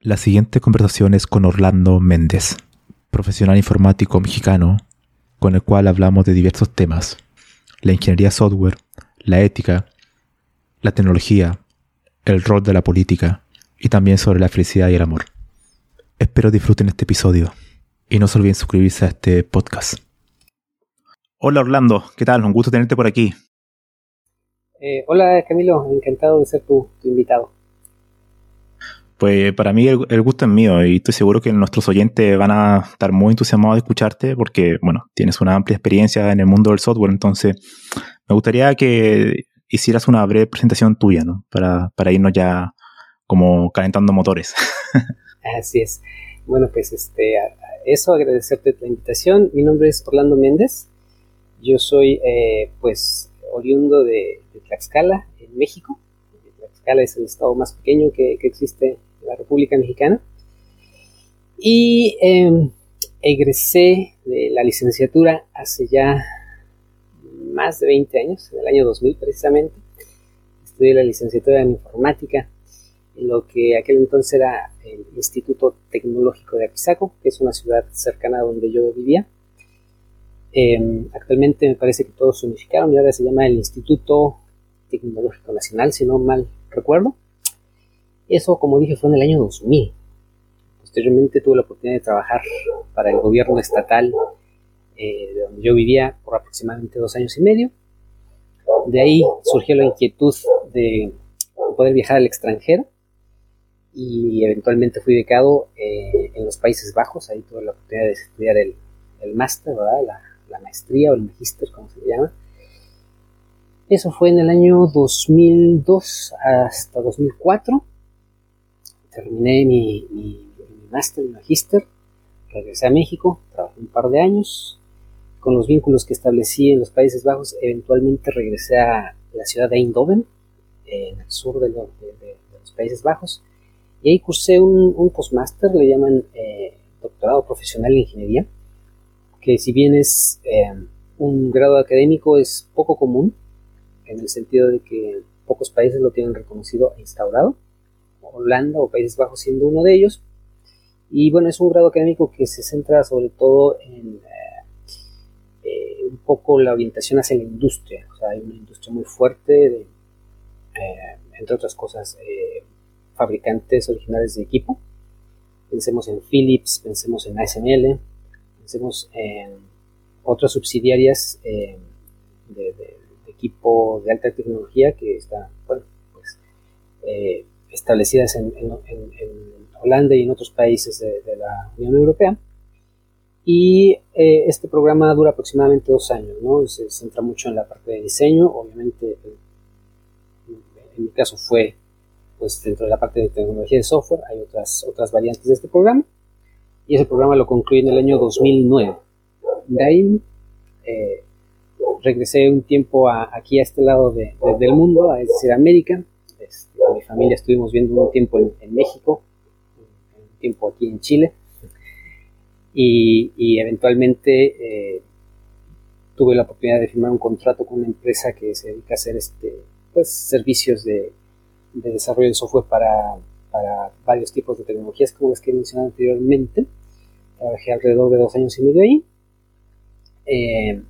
La siguiente conversación es con Orlando Méndez, profesional informático mexicano, con el cual hablamos de diversos temas, la ingeniería software, la ética, la tecnología, el rol de la política y también sobre la felicidad y el amor. Espero disfruten este episodio. Y no se olviden suscribirse a este podcast. Hola Orlando, ¿qué tal? Un gusto tenerte por aquí. Eh, hola Camilo, encantado de ser tu, invitado. Pues para mí el, gusto es mío y estoy seguro que nuestros oyentes van a estar muy entusiasmados de escucharte porque, bueno, tienes una amplia experiencia en el mundo del software, entonces me gustaría que hicieras una breve presentación tuya, ¿no? Para, para irnos ya como calentando motores. Así es. Bueno, pues este, eso, agradecerte la invitación. Mi nombre es Orlando Méndez. Yo soy, eh, pues, oriundo de, Tlaxcala, en México. Tlaxcala es el estado más pequeño que, existe en la República Mexicana. Y em, egresé de la licenciatura hace ya más de 20 años, en el año 2000 precisamente. Estudié la licenciatura en informática en lo que aquel entonces era el Instituto Tecnológico de Apizaco, que es una ciudad cercana a donde yo vivía. Em, actualmente me parece que todos se unificaron y ahora se llama el Instituto Tecnológico Nacional, si no mal recuerdo. Eso, como dije, fue en el año 2000. Posteriormente tuve la oportunidad de trabajar para el gobierno estatal eh, de donde yo vivía por aproximadamente dos años y medio. De ahí surgió la inquietud de poder viajar al extranjero y eventualmente fui becado eh, en los Países Bajos, ahí tuve la oportunidad de estudiar el, el máster, La, la, maestría o el magíster, como se llama. Eso fue en el año 2002 hasta 2004. Terminé mi, mi, mi máster y magíster, regresé a México, trabajé un par de años. Con los vínculos que establecí en los Países Bajos, eventualmente regresé a la ciudad de Eindhoven, en el sur de, de los Países Bajos y ahí cursé un, un postmaster, le llaman eh, doctorado profesional en ingeniería, que si bien es eh, un grado académico es poco común, en el sentido de que pocos países lo tienen reconocido e instaurado, Holanda o Países Bajos siendo uno de ellos. Y bueno, es un grado académico que se centra sobre todo en eh, un poco la orientación hacia la industria. Hay una industria muy fuerte, de, entre otras cosas, fabricantes originales de equipo. Pensemos en Philips, pensemos en ASML, pensemos en otras subsidiarias eh, de, equipo de alta tecnología que están bueno, pues, eh, establecidas en, Holanda y en otros países de, la Unión Europea. Y eh, este programa dura aproximadamente dos años, ¿no? Se centra mucho en la parte de diseño, obviamente en mi caso fue pues dentro de la parte de tecnología de software hay otras, otras variantes de este programa y ese programa lo concluí en el año 2009. De ahí eh, regresé un tiempo aquí a este lado del mundo, es decir, América. Con mi familia estuvimos viendo un tiempo en, México, un tiempo aquí en Chile y, eventualmente eh, tuve la oportunidad de firmar un contrato con una empresa que se dedica a hacer este, pues, servicios de de desarrollo de software para, para varios tipos de tecnologías, como las que he mencionado anteriormente. Trabajé alrededor de dos años y medio ahí. Eh,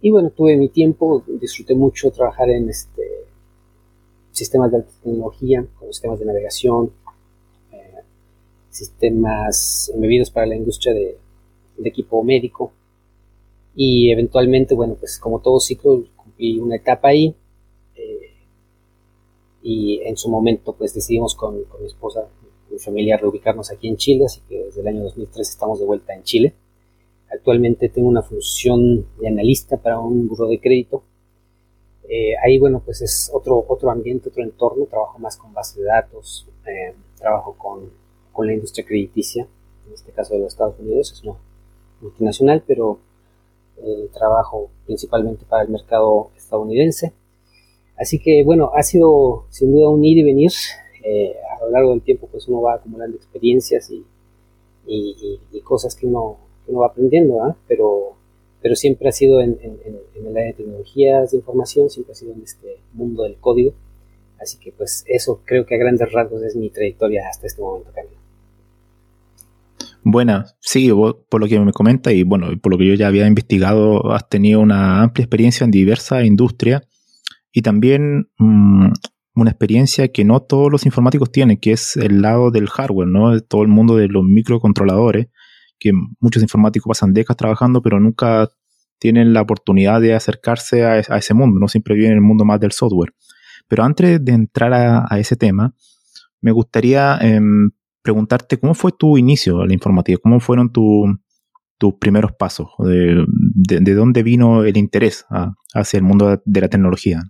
y bueno, tuve mi tiempo, disfruté mucho trabajar en este, sistemas de alta tecnología, con sistemas de navegación, eh, sistemas embebidos para la industria de, equipo médico. Y eventualmente, bueno, pues como todo ciclo, cumplí una etapa ahí. Eh, y en su momento, pues decidimos con, con mi esposa, mi familia, reubicarnos aquí en Chile, así que desde el año 2003 estamos de vuelta en Chile. Actualmente tengo una función de analista para un buro de crédito. Eh, ahí, bueno, pues es otro, otro ambiente, otro entorno. Trabajo más con base de datos, eh, trabajo con, con, la industria crediticia, en este caso de los Estados Unidos. Es una multinacional, pero eh, trabajo principalmente para el mercado estadounidense. Así que, bueno, ha sido sin duda un ir y venir. a lo largo del tiempo, pues uno va acumulando experiencias y, y cosas que uno uno va aprendiendo, pero, pero siempre ha sido en, el área de tecnologías de información, siempre ha sido en este mundo del código. Así que pues eso creo que a grandes rasgos es mi trayectoria hasta este momento, Camilo. Buena, sí, por lo que me comenta y bueno, por lo que yo ya había investigado, has tenido una amplia experiencia en diversas industrias y también mm, una experiencia que no todos los informáticos tienen, que es el lado del hardware, ¿no? Todo el mundo de los microcontroladores que muchos informáticos pasan décadas trabajando, pero nunca tienen la oportunidad de acercarse a, ese mundo, no siempre viven en el mundo más del software. Pero antes de entrar a, ese tema, me gustaría em, preguntarte cómo fue tu inicio a la informática, cómo fueron tus primeros pasos, de, de, dónde vino el interés hacia el mundo de la tecnología.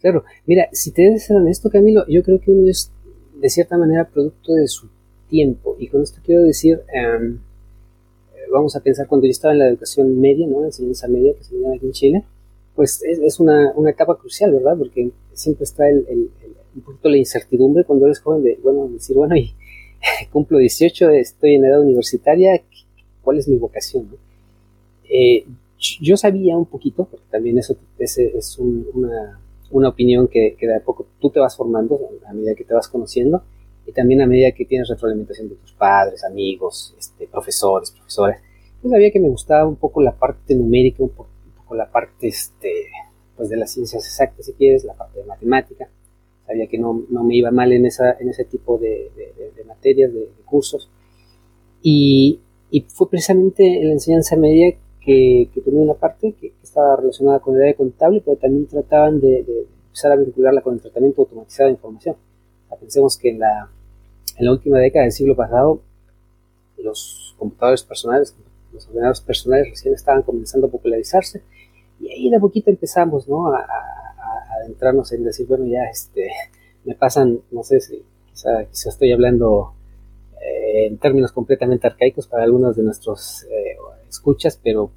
Claro, mira, si te debes ser honesto, Camilo, yo creo que uno es de cierta manera producto de su tiempo. Y con esto quiero decir, em, vamos a pensar cuando yo estaba en la educación media, ¿no? La enseñanza media que se llama aquí en Chile, pues es, una, una, etapa crucial, ¿verdad? Porque siempre está el, un poquito la incertidumbre cuando eres joven de, bueno, decir, bueno, y cumplo 18, estoy en edad universitaria, ¿cuál es mi vocación? Eh, yo sabía un poquito, porque también eso es una, opinión que de a poco tú te vas formando a medida que te vas conociendo, y también a medida que tienes retroalimentación de tus padres, amigos, este, profesores, profesoras, yo sabía que me gustaba un poco la parte numérica, un poco, la parte este, pues de las ciencias exactas, si quieres, la parte de matemática. Sabía que no, no me iba mal en, esa, en ese tipo de, de, materias, de, cursos. Y, y, fue precisamente en la enseñanza media que, que una parte que, estaba relacionada con el área contable, pero también trataban de, empezar a vincularla con el tratamiento automatizado de información. pensemos que en la, en la última década del siglo pasado, los computadores personales, los ordenadores personales recién estaban comenzando a popularizarse y ahí de a poquito empezamos ¿no? a, adentrarnos en decir, bueno, ya este, me pasan, no sé si quizá, estoy hablando eh, en términos completamente arcaicos para algunos de nuestros eh, escuchas, pero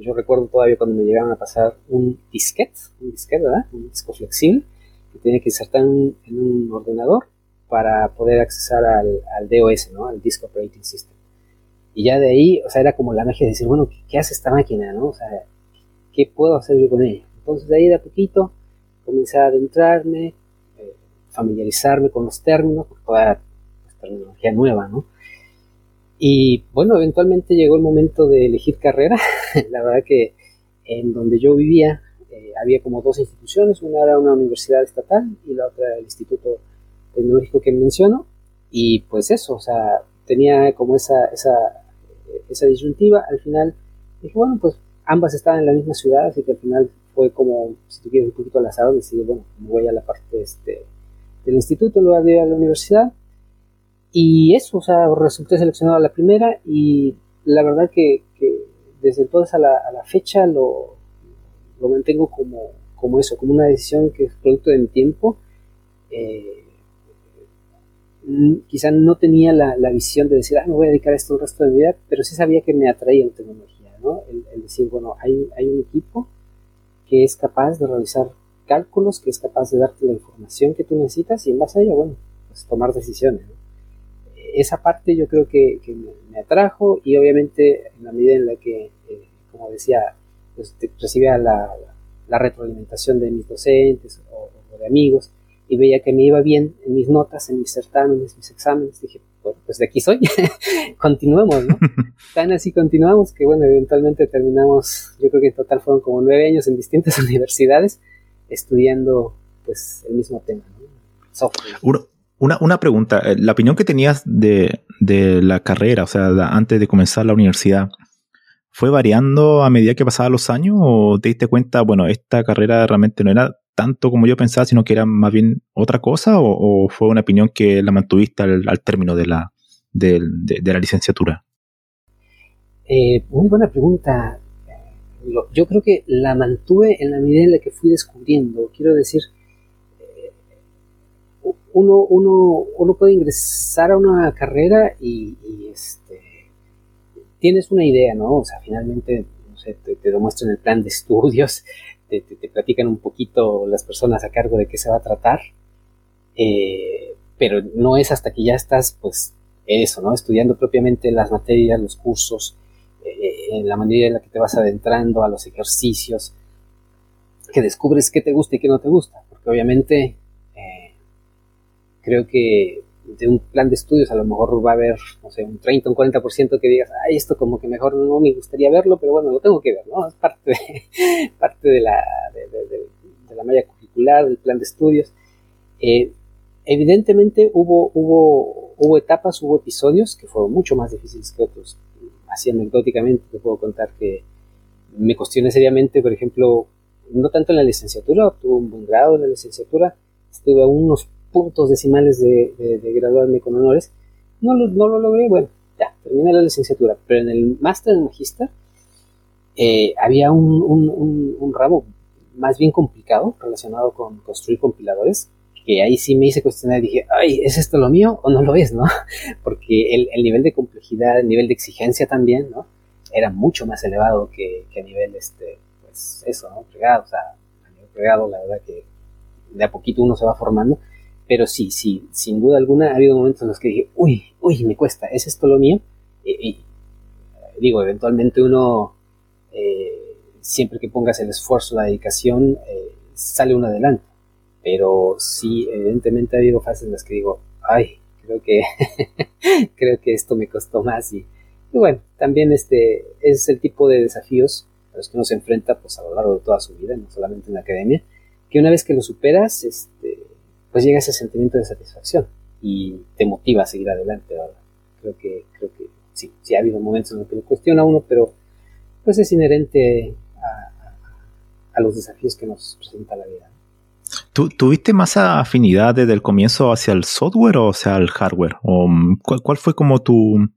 yo recuerdo todavía cuando me llegaron a pasar un disquete, un disquete, ¿verdad? Un disco flexible que tenía que insertar en un ordenador para poder accesar al, DOS, ¿no? Al Disk Operating System. Y ya de ahí, o sea, era como la magia de decir, bueno, ¿qué, hace esta máquina, no? O sea, ¿qué puedo hacer yo con ella? Entonces de ahí de a poquito comencé a adentrarme, eh, familiarizarme con los términos, porque toda pues, tecnología nueva, ¿no? Y bueno, eventualmente llegó el momento de elegir carrera. la verdad que en donde yo vivía eh, había como dos instituciones, una era una universidad estatal y la otra el Instituto tecnológico que menciono y pues eso, o sea, tenía como esa, esa, esa disyuntiva, al final dije, bueno, pues ambas estaban en la misma ciudad, así que al final fue como, si tú quieres, un poquito al azar, decidí, bueno, me voy a la parte este, del instituto en lugar de ir a la universidad, y eso, o sea, resulté seleccionado a la primera, y la verdad que, desde entonces a la, a la fecha lo, lo mantengo como, como eso, como una decisión que es producto de mi tiempo, eh, quizá no tenía la, visión de decir, ah, me voy a dedicar a esto el resto de mi vida, pero sí sabía que me atraía la tecnología, ¿no? El, decir, bueno, hay, hay, un equipo que es capaz de realizar cálculos, que es capaz de darte la información que tú necesitas y en base a ella, bueno, pues tomar decisiones, Esa parte yo creo que, me, atrajo y obviamente en la medida en la que, eh, como decía, pues recibía la, retroalimentación de mis docentes o de amigos, y veía que me iba bien en mis notas, en mis certámenes, mis exámenes, dije, bueno, pues de aquí soy, continuemos, ¿no? Tan así continuamos que, bueno, eventualmente terminamos, yo creo que en total fueron como nueve años en distintas universidades estudiando, pues, el mismo tema, ¿no? Software. Una, una pregunta, eh, la opinión que tenías de, de la carrera, o sea, antes de comenzar la universidad, ¿fue variando a medida que pasaban los años o te diste cuenta, bueno, esta carrera realmente no era tanto como yo pensaba, sino que era más bien otra cosa o, fue una opinión que la mantuviste al, término de la, de, la licenciatura? Eh, muy buena pregunta. Yo creo que la mantuve en la medida en la que fui descubriendo. Quiero decir, eh, uno, uno, uno puede ingresar a una carrera y, este, tienes una idea, ¿no? O sea, finalmente no sé, te, te el plan de estudios, te, platican un poquito las personas a cargo de qué se va a tratar, eh, pero no es hasta que ya estás, pues, eso, ¿no? Estudiando propiamente las materias, los cursos, eh, en la manera en la que te vas adentrando a los ejercicios, que descubres qué te gusta y qué no te gusta, porque obviamente eh, creo que de un plan de estudios a lo mejor va a haber, no sé, un 30, un 40% que digas, ay, esto como que mejor no me gustaría verlo, pero bueno, lo tengo que ver, ¿no? Es parte de, parte de la, de, la malla curricular, del plan de estudios. Eh, evidentemente hubo, hubo, hubo etapas, hubo episodios que fueron mucho más difíciles que otros. Así anecdóticamente te puedo contar que me cuestioné seriamente, por ejemplo, no tanto en la licenciatura, obtuve un buen grado en la licenciatura, estuve a unos puntos decimales de, graduarme con honores. No lo, no lo, logré, bueno, ya, terminé la licenciatura, pero en el máster en magista eh, había un, un, un, ramo más bien complicado relacionado con construir compiladores, que ahí sí me hice cuestionar y dije, ay, ¿es esto lo mío o no lo es, no? Porque el, el nivel de complejidad, el nivel de exigencia también, ¿no? Era mucho más elevado que, que a nivel, este, pues eso, ¿no? Pregado, o sea, a nivel pregado, la verdad que de a poquito uno se va formando pero sí, sí, sin duda alguna ha habido momentos en los que dije, uy, uy, me cuesta, ¿es esto lo mío? Y, digo, eventualmente uno, eh, siempre que pongas el esfuerzo, la dedicación, eh, sale uno adelante. Pero sí, evidentemente ha habido fases en las que digo, ay, creo que, creo que esto me costó más. Y, bueno, también este es el tipo de desafíos a los que uno se enfrenta pues, a lo largo de toda su vida, no solamente en la academia, que una vez que lo superas, este, pues llega ese sentimiento de satisfacción y te motiva a seguir adelante, Creo que, creo que sí, sí ha habido momentos en los que lo cuestiona uno, pero pues es inherente a, los desafíos que nos presenta la vida. ¿Tú, ¿Tuviste más afinidad desde el comienzo hacia el software o hacia el hardware? ¿O mm, cuál, fue como tu,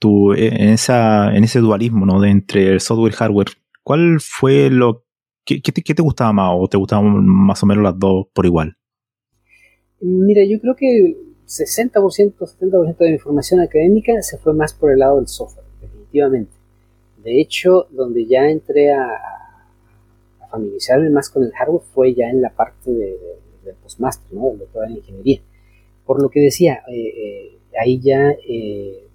tu en, esa, en ese dualismo ¿no? de entre el software y hardware? ¿Cuál fue lo que, te, qué te gustaba más o te gustaban más o menos las dos por igual? Mira, yo creo que 60%, 70% de mi formación académica se fue más por el lado del software, definitivamente. De hecho, donde ya entré a, familiarizarme más con el hardware fue ya en la parte de, del postmaster, ¿no? del doctorado en ingeniería. Por lo que decía, eh, eh, ahí ya eh,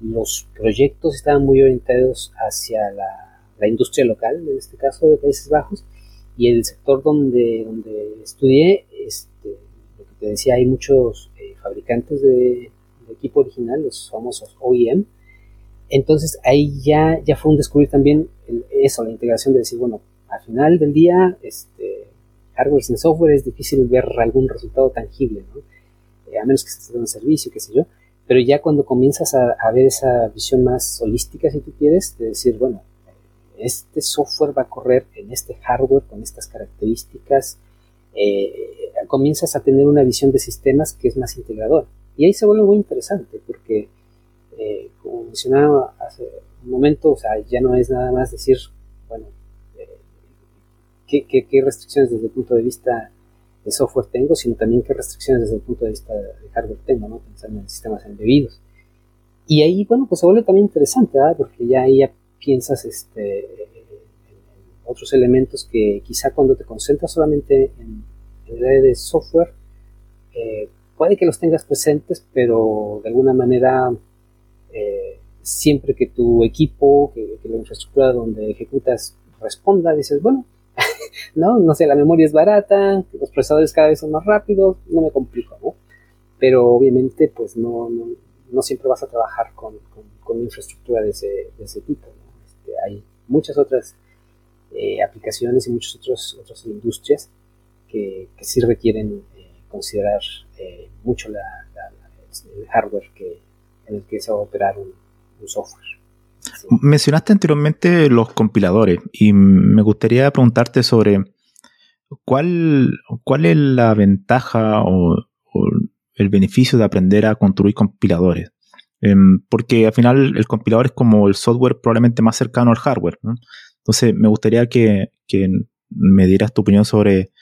los proyectos estaban muy orientados hacia la, la, industria local, en este caso de Países Bajos, y el sector donde, donde estudié decía, hay muchos eh, fabricantes de, equipo original, los famosos OEM. Entonces ahí ya, ya fue un descubrir también eso, la integración de decir, bueno, al final del día, este, hardware sin software es difícil ver algún resultado tangible. Eh, a menos que se un servicio, qué sé yo. Pero ya cuando comienzas a, ver esa visión más holística, si tú quieres, de decir, bueno, este software va a correr en este hardware con estas características, eh, comienzas a tener una visión de sistemas que es más integradora. Y ahí se vuelve muy interesante porque, eh, como mencionaba hace un momento, o sea, ya no es nada más decir, bueno, eh, ¿qué, restricciones desde el punto de vista de software tengo, sino también qué restricciones desde el punto de vista de hardware tengo, ¿no? Pensando en sistemas embebidos. Y ahí, bueno, pues se vuelve también interesante, ¿verdad? Porque ya ahí ya piensas este, otros elementos que quizá cuando te concentras solamente en, de software, eh, puede que los tengas presentes, pero de alguna manera eh, siempre que tu equipo, que, la infraestructura donde ejecutas responda, dices, bueno, no, no sé, la memoria es barata, los procesadores cada vez son más rápidos, no me complico, ¿no? Pero obviamente, pues no, no, siempre vas a trabajar con, con, infraestructura de ese, de ese tipo. Este, hay muchas otras eh, aplicaciones y muchas otras industrias que, sí requieren eh, considerar mucho la, el hardware que, en el que se va a operar un, software. Mencionaste anteriormente los compiladores y me gustaría preguntarte sobre cuál, cuál es la ventaja o, el beneficio de aprender a construir compiladores. Em, porque al final el compilador es como el software probablemente más cercano al hardware. Entonces me gustaría que, me dieras tu opinión sobre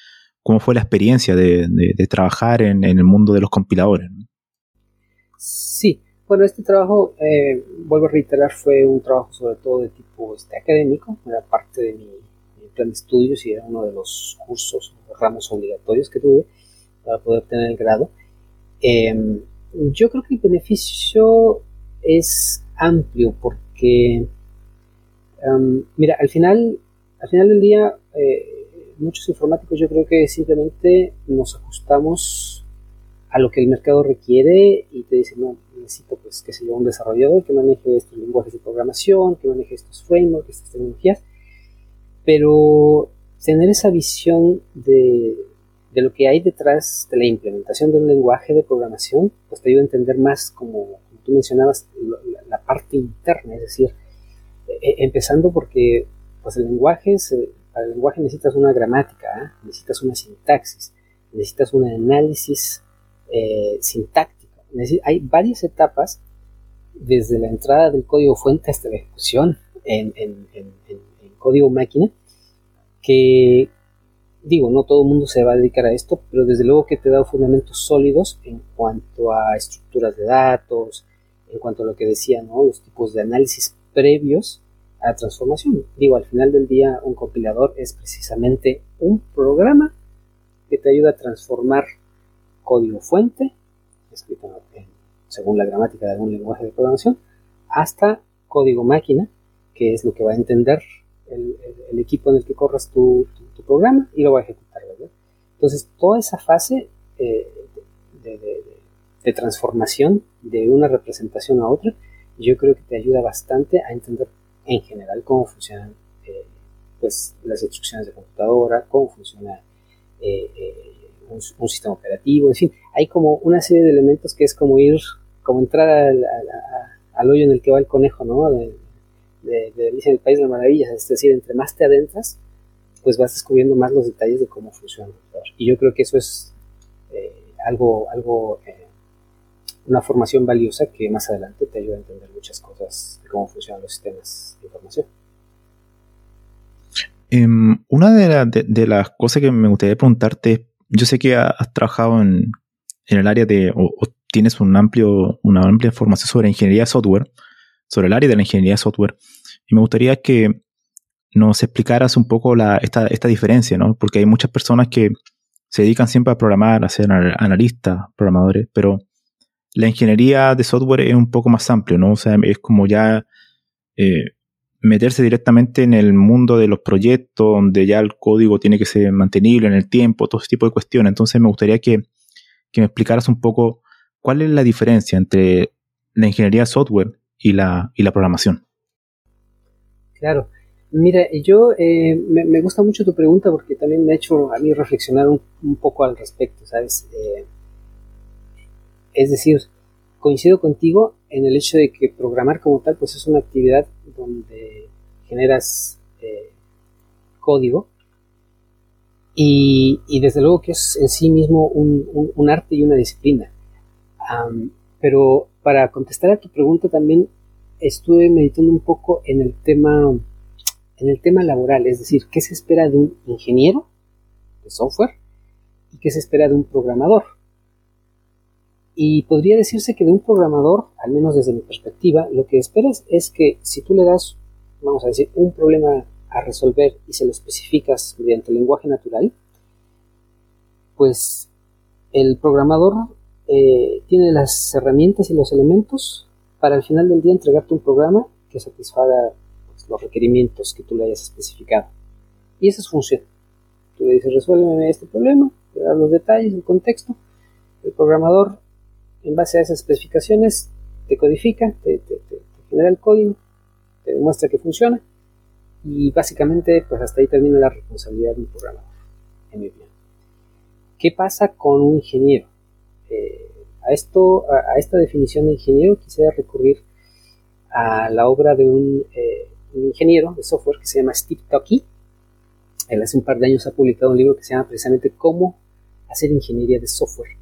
cómo fue la experiencia de, trabajar en, el mundo de los compiladores. Sí, bueno, este trabajo, eh, vuelvo a reiterar, fue un trabajo sobre todo de tipo este, académico, era parte de mi, plan de estudios y era uno de los cursos, ramos obligatorios que tuve para poder obtener el grado. Em, yo creo que el beneficio es amplio porque, em, mira, al final, al final del día, eh, muchos informáticos yo creo que simplemente nos ajustamos a lo que el mercado requiere y te dice, no, necesito, pues, que yo, un desarrollador que maneje estos lenguajes de programación, que maneje estos frameworks, estas tecnologías, pero tener esa visión de, de lo que hay detrás de la implementación de un lenguaje de programación, pues te ayuda a entender más, como, tú mencionabas, la, parte interna, es decir, e, e, empezando porque pues el lenguaje, para el lenguaje necesitas una gramática, ¿ah? necesitas una sintaxis, necesitas un análisis eh, sintáctico. hay varias etapas desde la entrada del código fuente hasta la ejecución en, código máquina que digo, no todo el mundo se va a dedicar a esto, pero desde luego que te da fundamentos sólidos en cuanto a estructuras de datos, en cuanto a lo que decía, ¿no? Los tipos de análisis previos a transformación. Digo, al final del día, un compilador es precisamente un programa que te ayuda a transformar código fuente, escrito según la gramática de algún lenguaje de programación, hasta código máquina, que es lo que va a entender el, equipo en el que corras tu, programa y lo va a ejecutar. Entonces, toda esa fase eh, de, transformación de una representación a otra, yo creo que te ayuda bastante a entender en general cómo funcionan eh, pues, las instrucciones de computadora, cómo funciona eh, un, sistema operativo, en fin, hay como una serie de elementos que es como ir, como entrar al, hoyo en el que va el conejo, ¿no? De, de, de el País de las Maravillas, es decir, entre más te adentras, pues vas descubriendo más los detalles de cómo funciona. Y yo creo que eso es eh, algo, algo eh, una formación valiosa que más adelante te ayuda a entender muchas cosas de cómo funcionan los sistemas de información. Em, una de, las cosas que me gustaría preguntarte es yo sé que has trabajado en, el área de, o, tienes un amplio, una amplia formación sobre ingeniería de software, sobre el área de la ingeniería de software, y me gustaría que nos explicaras un poco la, esta, esta diferencia, ¿no? Porque hay muchas personas que se dedican siempre a programar, a ser analistas, programadores, pero la ingeniería de software es un poco más amplio, ¿no? O sea, es como ya eh, meterse directamente en el mundo de los proyectos, donde ya el código tiene que ser mantenible en el tiempo, todo ese tipo de cuestiones. Entonces me gustaría que, me explicaras un poco cuál es la diferencia entre la ingeniería software y la, y la programación. Claro. Mira, yo eh, me, gusta mucho tu pregunta porque también me ha hecho a mí reflexionar un, poco al respecto, ¿sabes? Eh, es decir, coincido contigo en el hecho de que programar como tal pues es una actividad donde generas eh, código y, desde luego que es en sí mismo un, arte y una disciplina. pero para contestar a tu pregunta también estuve meditando un poco en el tema en el tema laboral, es decir, qué se espera de un ingeniero de software y qué se espera de un programador. Y podría decirse que de un programador, al menos desde mi perspectiva, lo que esperas es que si tú le das, vamos a decir, un problema a resolver y se lo especificas mediante el lenguaje natural, pues el programador eh, tiene las herramientas y los elementos para al final del día entregarte un programa que satisfaga pues, los requerimientos que tú le hayas especificado. Y esa es función. Tú le dices, resuélveme este problema, le das los detalles, el contexto. El programador en base a esas especificaciones te codifica, te, genera el código, te demuestra que funciona y básicamente pues hasta ahí termina la responsabilidad de un programador, en mi opinión. ¿Qué pasa con un ingeniero? Eh, a, esto, a, esta definición de ingeniero quisiera recurrir a la obra de un, eh, ingeniero de software que se llama Steve Toki. Él hace un par de años ha publicado un libro que se llama precisamente Cómo hacer ingeniería de software.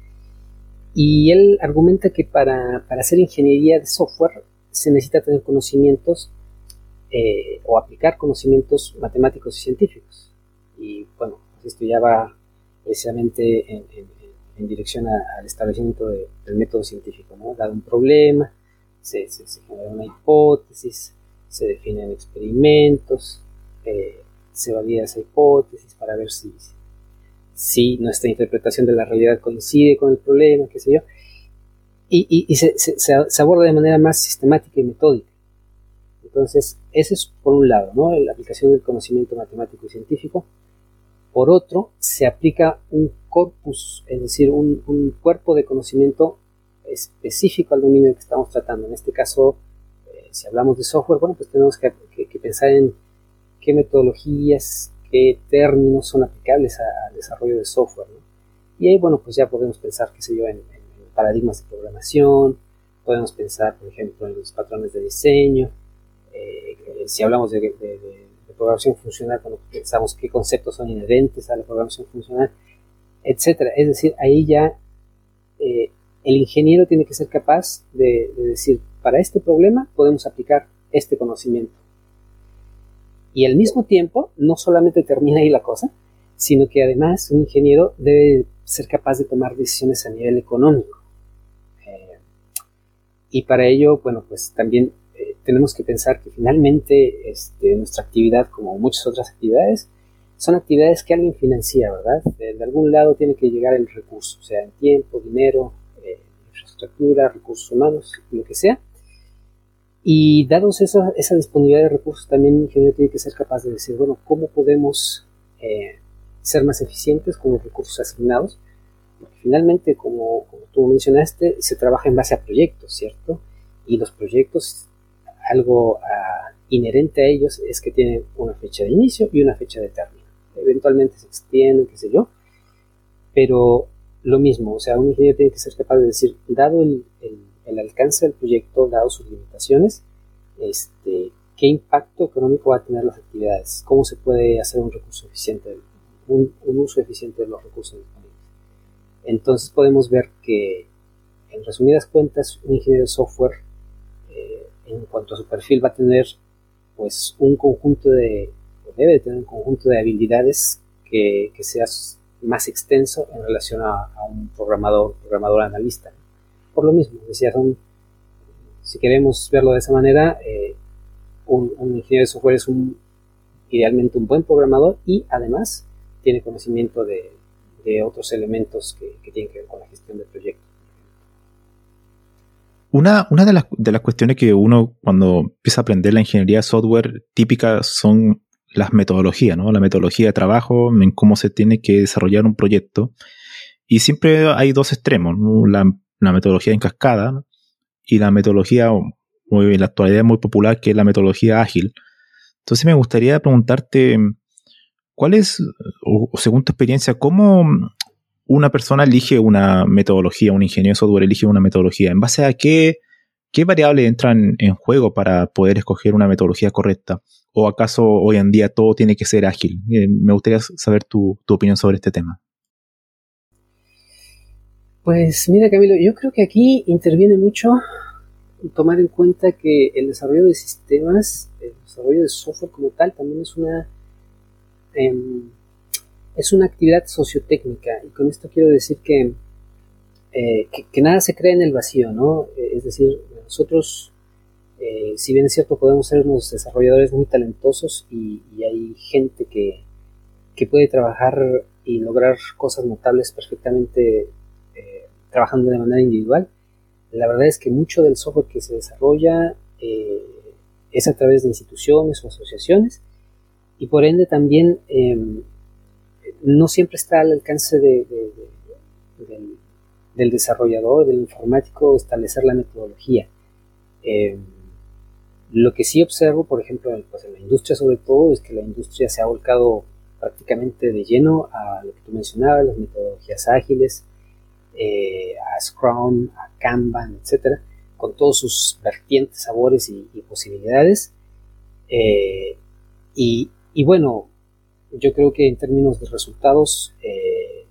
Y él argumenta que para, hacer ingeniería de software se necesita tener conocimientos eh, o aplicar conocimientos matemáticos y científicos. Y bueno, esto ya va precisamente en, dirección al establecimiento del método científico. ¿no? Dado un problema, se, genera una hipótesis, se definen experimentos, eh, se valida esa hipótesis para ver si, si nuestra interpretación de la realidad coincide con el problema, qué sé yo, y, se, se, aborda de manera más sistemática y metódica. Entonces, ese es por un lado, ¿no? la aplicación del conocimiento matemático y científico, por otro, se aplica un corpus, es decir, un, cuerpo de conocimiento específico al dominio que estamos tratando. En este caso, eh, si hablamos de software, bueno, pues tenemos que, pensar en qué metodologías, qué términos son aplicables al desarrollo de software. Y ahí, bueno, pues ya podemos pensar, qué sé yo, en, paradigmas de programación, podemos pensar, por ejemplo, en los patrones de diseño. Eh, si hablamos de programación funcional, cuando pensamos qué conceptos son inherentes a la programación funcional, etcétera. Es decir, ahí ya eh, el ingeniero tiene que ser capaz de, decir, para este problema podemos aplicar este conocimiento. Y al mismo tiempo, no solamente termina ahí la cosa, sino que además un ingeniero debe ser capaz de tomar decisiones a nivel económico. Eh, y para ello, bueno, pues también tenemos que pensar que finalmente este, nuestra actividad, como muchas otras actividades, son actividades que alguien financia, ¿verdad? De, algún lado tiene que llegar el recurso, sea en tiempo, dinero, eh, infraestructura, recursos humanos, lo que sea. Y dados esa, esa, disponibilidad de recursos, también el ingeniero tiene que ser capaz de decir, bueno, ¿cómo podemos eh, ser más eficientes con los recursos asignados? Porque finalmente, como, como tú mencionaste, se trabaja en base a proyectos, ¿cierto? Y los proyectos algo ah, inherente a ellos es que tienen una fecha de inicio y una fecha de término. Eventualmente se extienden, qué sé yo, pero lo mismo, o sea, un ingeniero tiene que ser capaz de decir, dado el, alcance del proyecto, dado sus limitaciones, este, qué impacto económico va a tener las actividades, cómo se puede hacer un recurso eficiente, un, uso eficiente de los recursos disponibles. Entonces podemos ver que, en resumidas cuentas, un ingeniero de software en cuanto a su perfil va a tener pues un conjunto de, debe tener un conjunto de habilidades que, sea más extenso en relación a, un programador, programador analista. Por lo mismo, decía, si queremos verlo de esa manera, eh, un, ingeniero de software es un, idealmente un buen programador y además tiene conocimiento de, otros elementos que, que tienen que ver con la gestión de proyectos. Una, una de, las, de las cuestiones que uno cuando empieza a aprender la ingeniería de software típica son las metodologías, ¿no? La metodología de trabajo, en cómo se tiene que desarrollar un proyecto. Y siempre hay dos extremos, la, metodología en cascada y la metodología, muy, en la actualidad muy popular, que es la metodología ágil. Entonces me gustaría preguntarte, ¿cuál es, o según tu experiencia, cómo una persona elige una metodología, un ingeniero de software elige una metodología. ¿En base a qué, qué variables entran en juego para poder escoger una metodología correcta? ¿O acaso hoy en día todo tiene que ser ágil? Eh, me gustaría saber tu, opinión sobre este tema. Pues mira Camilo, yo creo que aquí interviene mucho tomar en cuenta que el desarrollo de sistemas, el desarrollo de software como tal, también es una... Em, es una actividad sociotécnica y con esto quiero decir que, eh, que, nada se crea en el vacío, ¿no? Eh, es decir, nosotros, eh, si bien es cierto, podemos ser unos desarrolladores muy talentosos y, hay gente que, que, puede trabajar y lograr cosas notables perfectamente trabajando de manera individual, la verdad es que mucho del software que se desarrolla es a través de instituciones o asociaciones y por ende también em, no siempre está al alcance de, del, desarrollador, del informático, establecer la metodología. Eh, lo que sí observo, por ejemplo, pues en la industria sobre todo, es que la industria se ha volcado prácticamente de lleno a lo que tú mencionabas, las metodologías ágiles, eh, a Scrum, a Kanban, etcétera, con todos sus vertientes, sabores y, posibilidades. Eh, y, bueno, yo creo que en términos de resultados, eh,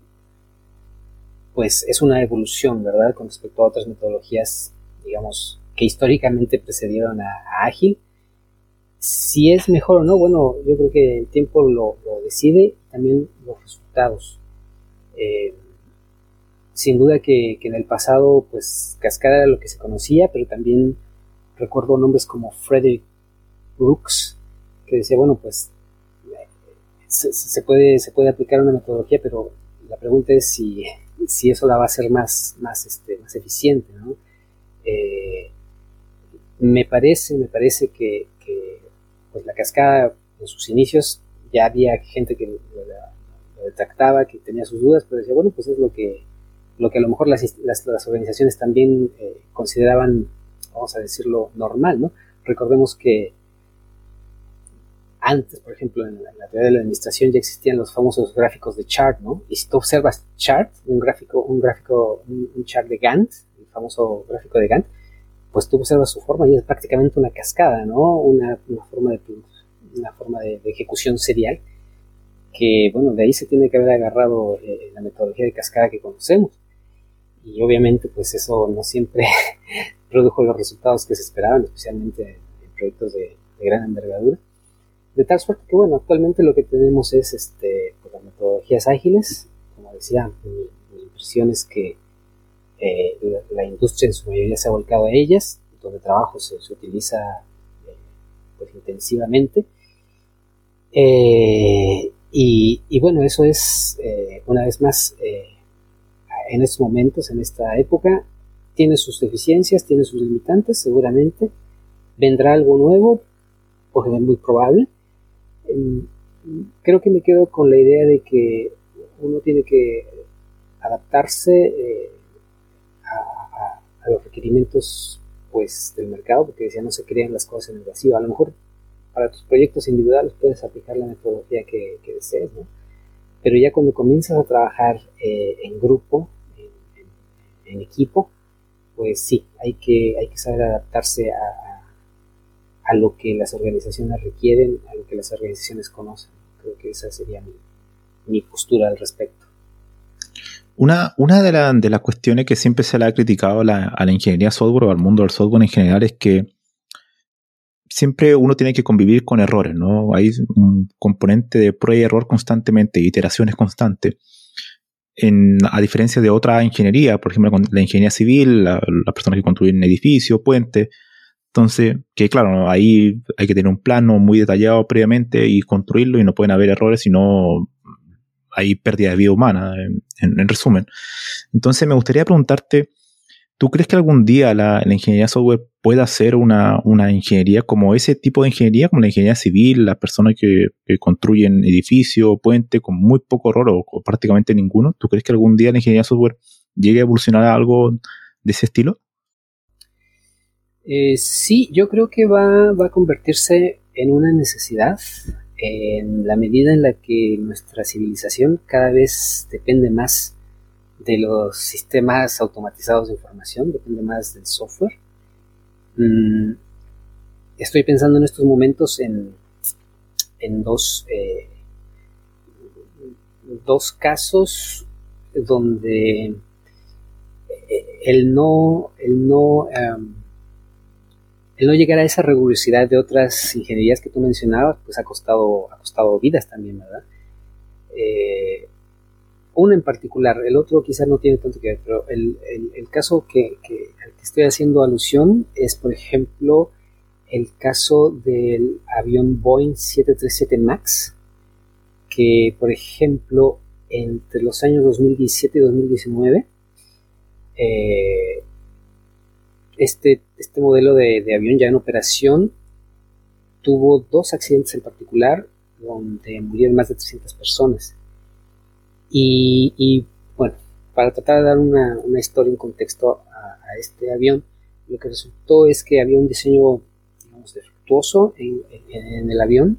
pues es una evolución, ¿verdad? Con respecto a otras metodologías, digamos, que históricamente precedieron a, Ágil. Si es mejor o no, bueno, yo creo que el tiempo lo, decide, también los resultados. Sin duda que, en el pasado, pues Cascada era lo que se conocía, pero también recuerdo nombres como Frederick Brooks, que decía, bueno, pues se, puede, se puede aplicar una metodología, pero la pregunta es si, si eso la va a hacer más, más, este, más eficiente, ¿no? Eh, me parece, me parece que, pues la cascada en sus inicios ya había gente que lo, detractaba, que tenía sus dudas, pero decía, bueno, pues es lo que, lo que a lo mejor las, organizaciones también eh, consideraban, vamos a decirlo, normal, ¿no? Recordemos que antes, por ejemplo, en la, teoría de la administración ya existían los famosos gráficos de chart, ¿no? Y si tú observas chart, un gráfico, un gráfico, un, chart de Gantt, el famoso gráfico de Gantt, pues tú observas su forma y es prácticamente una cascada, ¿no? Una, forma de una forma de, ejecución serial que, bueno, de ahí se tiene que haber agarrado eh, la metodología de cascada que conocemos. Y obviamente, pues eso no siempre produjo los resultados que se esperaban, especialmente en proyectos de gran envergadura. De tal suerte que, bueno, actualmente lo que tenemos es este, pues, las metodologías ágiles. Como decía, mi, impresión es que eh, la, industria en su mayoría se ha volcado a ellas, donde trabajo se, utiliza eh, pues, intensivamente. Eh, y, bueno, eso es, una vez más, en estos momentos, en esta época, tiene sus deficiencias, tiene sus limitantes, seguramente. Vendrá algo nuevo, pues es muy probable, creo que me quedo con la idea de que uno tiene que adaptarse eh, a, los requerimientos pues del mercado, porque decía no se crean las cosas en el vacío. A lo mejor para tus proyectos individuales puedes aplicar la metodología que, desees, Pero ya cuando comienzas a trabajar eh, en grupo, en, equipo, pues sí, hay que, hay que saber adaptarse a, a lo que las organizaciones requieren, a lo que las organizaciones conocen. Creo que esa sería mi, postura al respecto. Una, una de, de, las cuestiones que siempre se le ha criticado a la, ingeniería software o al mundo del software en general es que siempre uno tiene que convivir con errores, ¿no? Hay un componente de prueba y error constantemente, iteraciones constantes. En, a diferencia de otra ingeniería, por ejemplo, la ingeniería civil, las personas que construyen edificios, puentes, entonces, que claro, ahí hay que tener un plano muy detallado previamente y construirlo y no pueden haber errores, sino hay pérdida de vida humana, en, resumen. Entonces, me gustaría preguntarte, ¿tú crees que algún día la, ingeniería software pueda ser una, ingeniería como ese tipo de ingeniería, como la ingeniería civil, las personas que, construyen edificios, puentes, con muy poco error o, prácticamente ninguno? ¿Tú crees que algún día la ingeniería software llegue a evolucionar a algo de ese estilo? Eh, sí, yo creo que va, a convertirse en una necesidad en la medida en la que nuestra civilización cada vez depende más de los sistemas automatizados de información, depende más del software. Mm, estoy pensando en estos momentos en, en dos, eh, dos casos donde eh, el no, el no el no llegar a esa rigurosidad de otras ingenierías que tú mencionabas, pues ha costado, ha costado vidas también, ¿verdad? Eh, uno en particular, el otro quizás no tiene tanto que ver, pero el, caso que, al que estoy haciendo alusión es, por ejemplo, el caso del avión Boeing 737 MAX, que, por ejemplo, entre los años 2017 y 2019, eh, este, este modelo de, avión ya en operación tuvo dos accidentes en particular donde murieron más de 300 personas. Y, bueno, para tratar de dar una, historia, en contexto a, este avión, lo que resultó es que había un diseño, digamos, defectuoso en, el avión.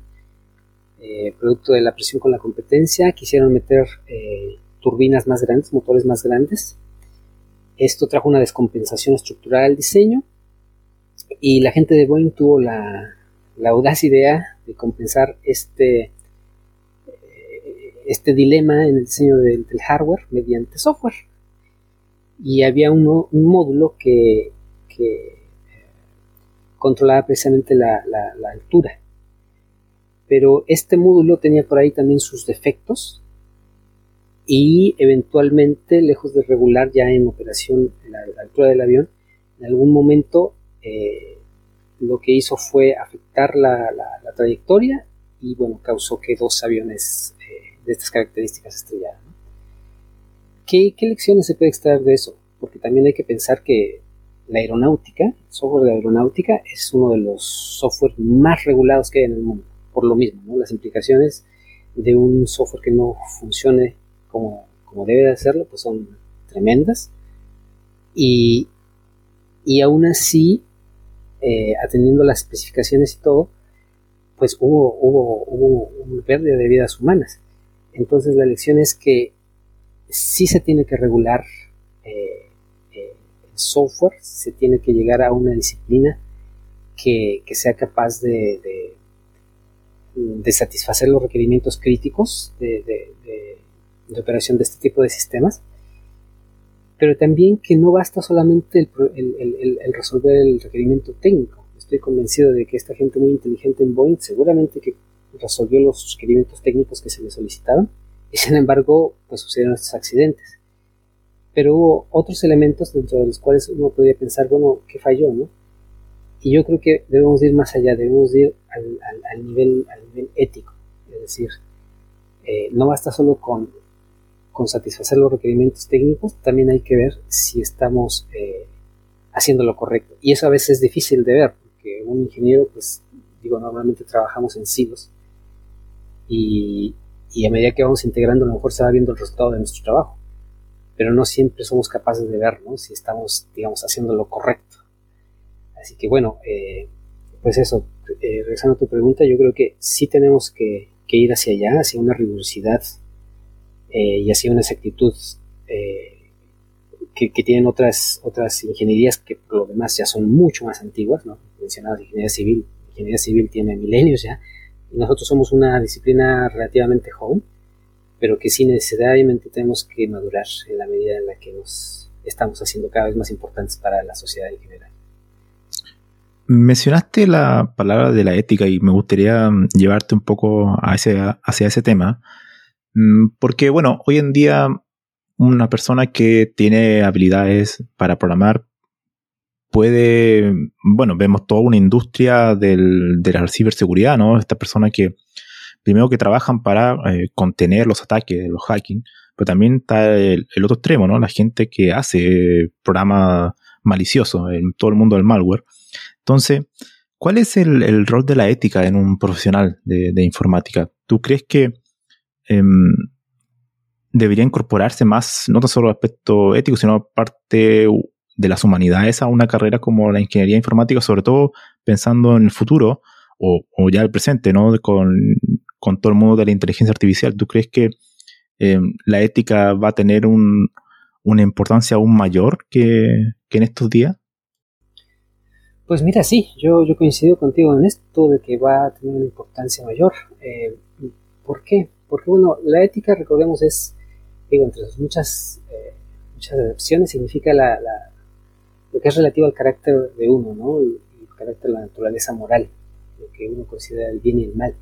eh, producto de la presión con la competencia, quisieron meter eh, turbinas más grandes, motores más grandes. Esto trajo una descompensación estructural al diseño y la gente de Boeing tuvo la, audaz idea de compensar este, este dilema en el diseño del, hardware mediante software. Y había un módulo que, controlaba precisamente la altura pero este módulo tenía por ahí también sus defectos y eventualmente, lejos de regular ya en operación la, altura del avión, en algún momento eh, lo que hizo fue afectar la, trayectoria y bueno, causó que dos aviones eh, de estas características estrellaran. ¿Qué, ¿Qué lecciones se puede extraer de eso? Porque también hay que pensar que la aeronáutica, el software de aeronáutica, es uno de los softwares más regulados que hay en el mundo por lo mismo, las implicaciones de un software que no funcione como, debe de hacerlo, pues son tremendas. Y, y aún así, eh, atendiendo las especificaciones y todo, pues hubo, hubo, hubo una pérdida de vidas humanas. Entonces la lección es que sí se tiene que regular eh, eh, el software, se tiene que llegar a una disciplina que, sea capaz de, de satisfacer los requerimientos críticos de, operación de este tipo de sistemas, pero también que no basta solamente el, resolver el requerimiento técnico. Estoy convencido de que esta gente muy inteligente en Boeing seguramente que resolvió los requerimientos técnicos que se le solicitaron y sin embargo pues sucedieron estos accidentes. Pero hubo otros elementos dentro de los cuales uno podría pensar, bueno, ¿qué falló? No? Y yo creo que debemos ir más allá, debemos ir al, nivel, al nivel ético. Es decir, eh, no basta solo con, con, satisfacer los requerimientos técnicos, también hay que ver si estamos eh, haciendo lo correcto. Y eso a veces es difícil de ver, porque un ingeniero, pues digo, normalmente trabajamos en silos y, y a medida que vamos integrando, a lo mejor se va viendo el resultado de nuestro trabajo. Pero no siempre somos capaces de ver ¿no? si estamos, digamos, haciendo lo correcto. Así que bueno, eh, pues eso, eh, regresando a tu pregunta, yo creo que sí tenemos que, ir hacia allá, hacia una rigurosidad eh, y hacia una exactitud que, tienen otras, otras ingenierías que por lo demás ya son mucho más antiguas, ¿no? Mencionadas ingeniería civil, ingeniería civil tiene milenios ya, nosotros somos una disciplina relativamente joven, pero que sí necesariamente tenemos que madurar en la medida en la que nos estamos haciendo cada vez más importantes para la sociedad en general. Mencionaste la palabra de la ética y me gustaría mm, llevarte un poco a hacia ese tema, mm, porque bueno, hoy en día una persona que tiene habilidades para programar puede, bueno, vemos toda una industria del, de la ciberseguridad, ¿no? Estas personas que primero que trabajan para eh, contener los ataques, los hacking, pero también está el, el, otro extremo, ¿no? La gente que hace programas maliciosos en todo el mundo del malware entonces, ¿cuál es el, rol de la ética en un profesional de, informática? ¿Tú crees que em, debería incorporarse más, no tan solo aspecto ético, sino parte de las humanidades a una carrera como la ingeniería informática, sobre todo pensando en el futuro o, ya el presente, ¿no? Con, todo el mundo de la inteligencia artificial. ¿Tú crees que em, la ética va a tener una importancia aún mayor que en estos días? Pues mira, sí, yo, yo coincido contigo en esto de que va a tener una importancia mayor. Eh, ¿Por qué? Porque bueno, la ética, recordemos, es, digo, entre muchas, eh, muchas opciones, significa la, lo que es relativo al carácter de uno, ¿no? El, carácter de la naturaleza moral, lo que uno considera el bien y el mal.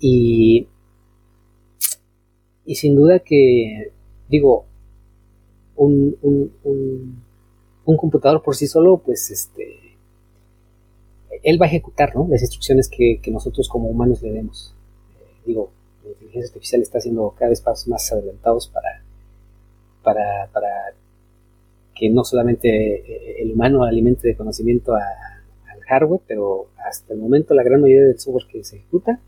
Y, y sin duda que, digo, un, un, un, un computador por sí solo, pues este él va a ejecutar ¿no? las instrucciones que, nosotros como humanos le demos. Eh, digo, la inteligencia artificial está haciendo cada vez pasos más adelantados para, para, para que no solamente eh, el humano alimente de conocimiento al hardware, pero hasta el momento la gran mayoría del software que se ejecuta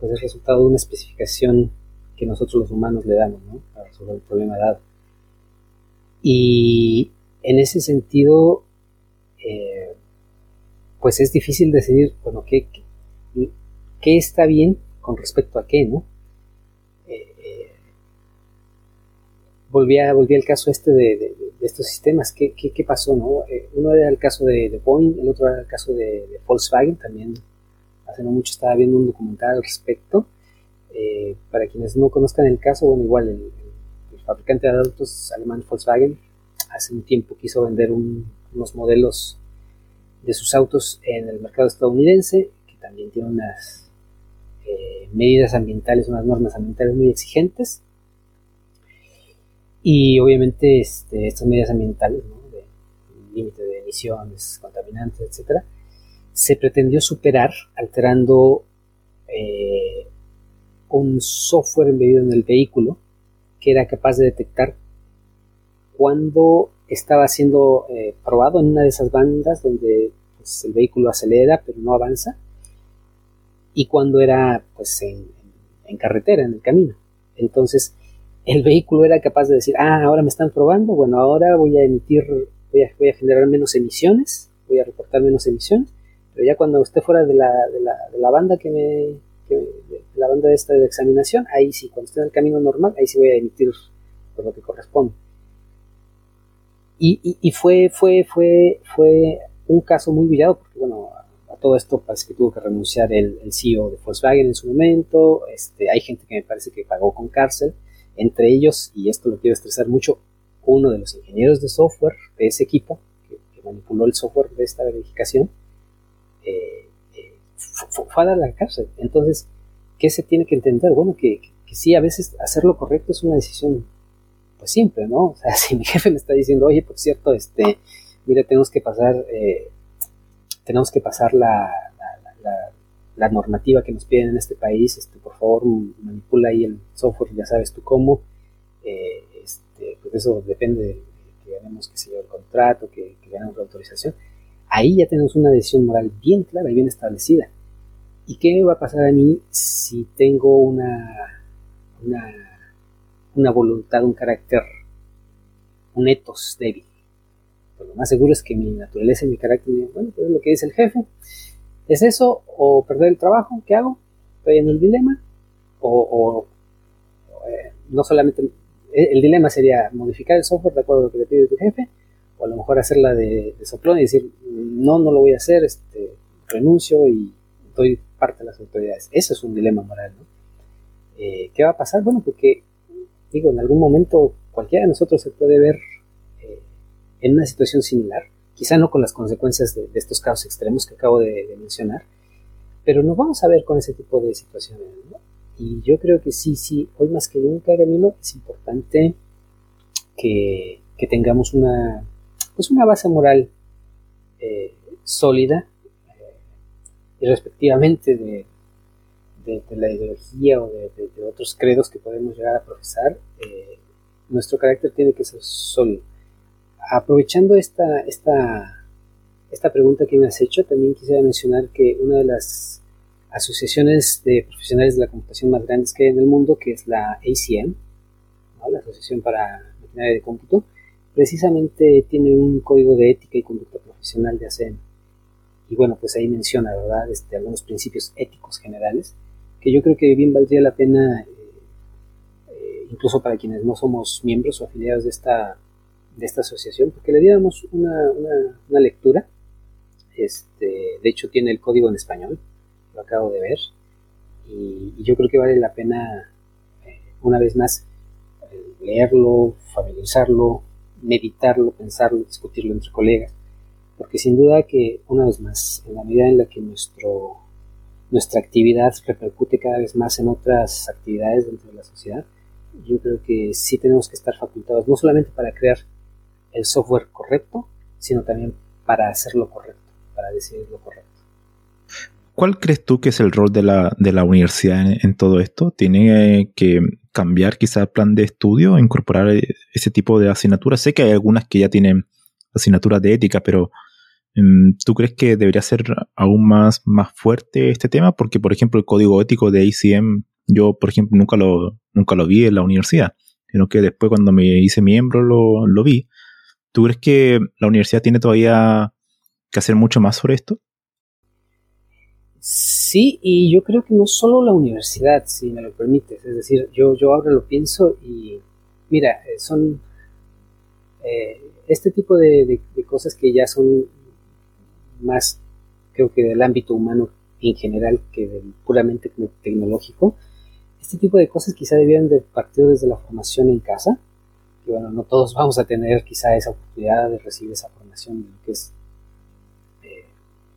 pues es resultado de una especificación que nosotros los humanos le damos ¿no? para resolver el problema dado. Y en ese sentido, eh, pues es difícil decidir, bueno, qué, qué está bien con respecto a qué, ¿no? volvía, volvía al caso este de, estos sistemas, ¿Qué, ¿Qué, pasó? No? Eh, uno era el caso de, Boeing, el otro era el caso de, Volkswagen, también hace no mucho estaba viendo un documental al respecto. Eh, para quienes no conozcan el caso, bueno, igual el, fabricante de autos alemán Volkswagen hace un tiempo quiso vender unos modelos de sus autos en el mercado estadounidense, que también tiene unas eh, medidas ambientales, unas normas ambientales muy exigentes y obviamente este, estas medidas ambientales, ¿no? de límite de emisiones, contaminantes, etcétera, se pretendió superar alterando eh, un software embebido en el vehículo que era capaz de detectar cuando estaba siendo eh, probado en una de esas bandas donde pues, el vehículo acelera pero no avanza y cuando era pues en, en carretera, en el camino. Entonces, el vehículo era capaz de decir, ah, ahora me están probando, bueno, ahora voy a emitir, voy a, voy a generar menos emisiones, voy a reportar menos emisiones, pero ya cuando esté fuera de la, de la, de la banda que me, que, la banda de esta de examinación, ahí sí, cuando esté en el camino normal, ahí sí voy a emitir lo que corresponde. Y, y, fue, fue, fue, fue un caso muy brillado, porque bueno, a todo esto parece que tuvo que renunciar el, el CEO de Volkswagen en su momento, este, hay gente que me parece que pagó con cárcel, entre ellos, y esto lo quiero estresar mucho, uno de los ingenieros de software de ese equipo, que, manipuló el software de esta verificación, eh, eh, fue, a dar la cárcel. Entonces, ¿qué se tiene que entender? Bueno, que, que, sí, a veces hacer lo correcto es una decisión, pues simple, ¿no? O sea, si mi jefe me está diciendo, oye, por cierto, este, mire, tenemos que pasar, eh, tenemos que pasar la, la normativa que nos piden en este país, este, por favor manipula ahí el software, ya sabes tú cómo, eh, este, pues eso depende de que ganemos, que se el contrato, que, que ganemos la autorización. Ahí ya tenemos una decisión moral bien clara y bien establecida. ¿Y qué va a pasar a mí si tengo una, una, una voluntad, un carácter, un etos débil? Pues lo más seguro es que mi naturaleza y mi carácter, bueno, pues es lo que dice el jefe, ¿Es eso o perder el trabajo? ¿Qué hago? Estoy en el dilema. O, eh, no solamente eh, el dilema sería modificar el software de acuerdo a lo que le pide tu jefe, o a lo mejor hacerla de, de soplón y decir, no, no lo voy a hacer, este, renuncio y doy parte de las autoridades. Eso es un dilema moral, ¿no? Eh, ¿Qué va a pasar? Bueno, porque, digo, en algún momento cualquiera de nosotros se puede ver en una situación similar quizá no con las consecuencias de, estos casos extremos que acabo de, mencionar, pero nos vamos a ver con ese tipo de situaciones. Y yo creo que sí, sí, hoy más que nunca, Camilo, es importante que, tengamos una, pues una base moral eh, sólida eh, y respectivamente de, la ideología o de, otros credos que podemos llegar a profesar, eh, nuestro carácter tiene que ser sólido aprovechando esta, esta, esta pregunta que me has hecho, también quisiera mencionar que una de las asociaciones de profesionales de la computación más grandes que hay en el mundo, que es la ACM, la Asociación para Maquinaria de Cómputo, precisamente tiene un código de ética y conducta profesional de ACM. Y bueno, pues ahí menciona, ¿verdad?, este, algunos principios éticos generales, que yo creo que bien valdría la pena, eh, eh, incluso para quienes no somos miembros o afiliados de esta de esta asociación, porque le diéramos una, una, lectura. Este, de hecho, tiene el código en español, lo acabo de ver, y, yo creo que vale la pena, eh, una vez más, leerlo, familiarizarlo, meditarlo, pensarlo, discutirlo entre colegas, porque sin duda que, una vez más, en la medida en la que nuestro, nuestra actividad repercute cada vez más en otras actividades dentro de la sociedad, yo creo que sí tenemos que estar facultados, no solamente para crear el software correcto, sino también para hacer lo correcto, para decidir lo correcto. ¿Cuál crees tú que es el rol de la, de la universidad en, todo esto? ¿Tiene que cambiar quizá el plan de estudio, incorporar ese tipo de asignaturas? Sé que hay algunas que ya tienen asignaturas de ética, pero mm, ¿tú crees que debería ser aún más, más fuerte este tema? Porque, por ejemplo, el código ético de ACM, yo, por ejemplo, nunca lo, nunca lo vi en la universidad, sino que después cuando me hice miembro lo, lo vi. ¿Tú crees que la universidad tiene todavía que hacer mucho más sobre esto? Sí, y yo creo que no solo la universidad, si me lo permites. Es decir, yo, yo ahora lo pienso y mira, eh, son eh, este tipo de, cosas que ya son más, creo que del ámbito humano en general que del puramente tecnológico. Este tipo de cosas quizá debieran de partir desde la formación en casa, bueno, no todos vamos a tener quizá esa oportunidad de recibir esa formación de lo que es eh,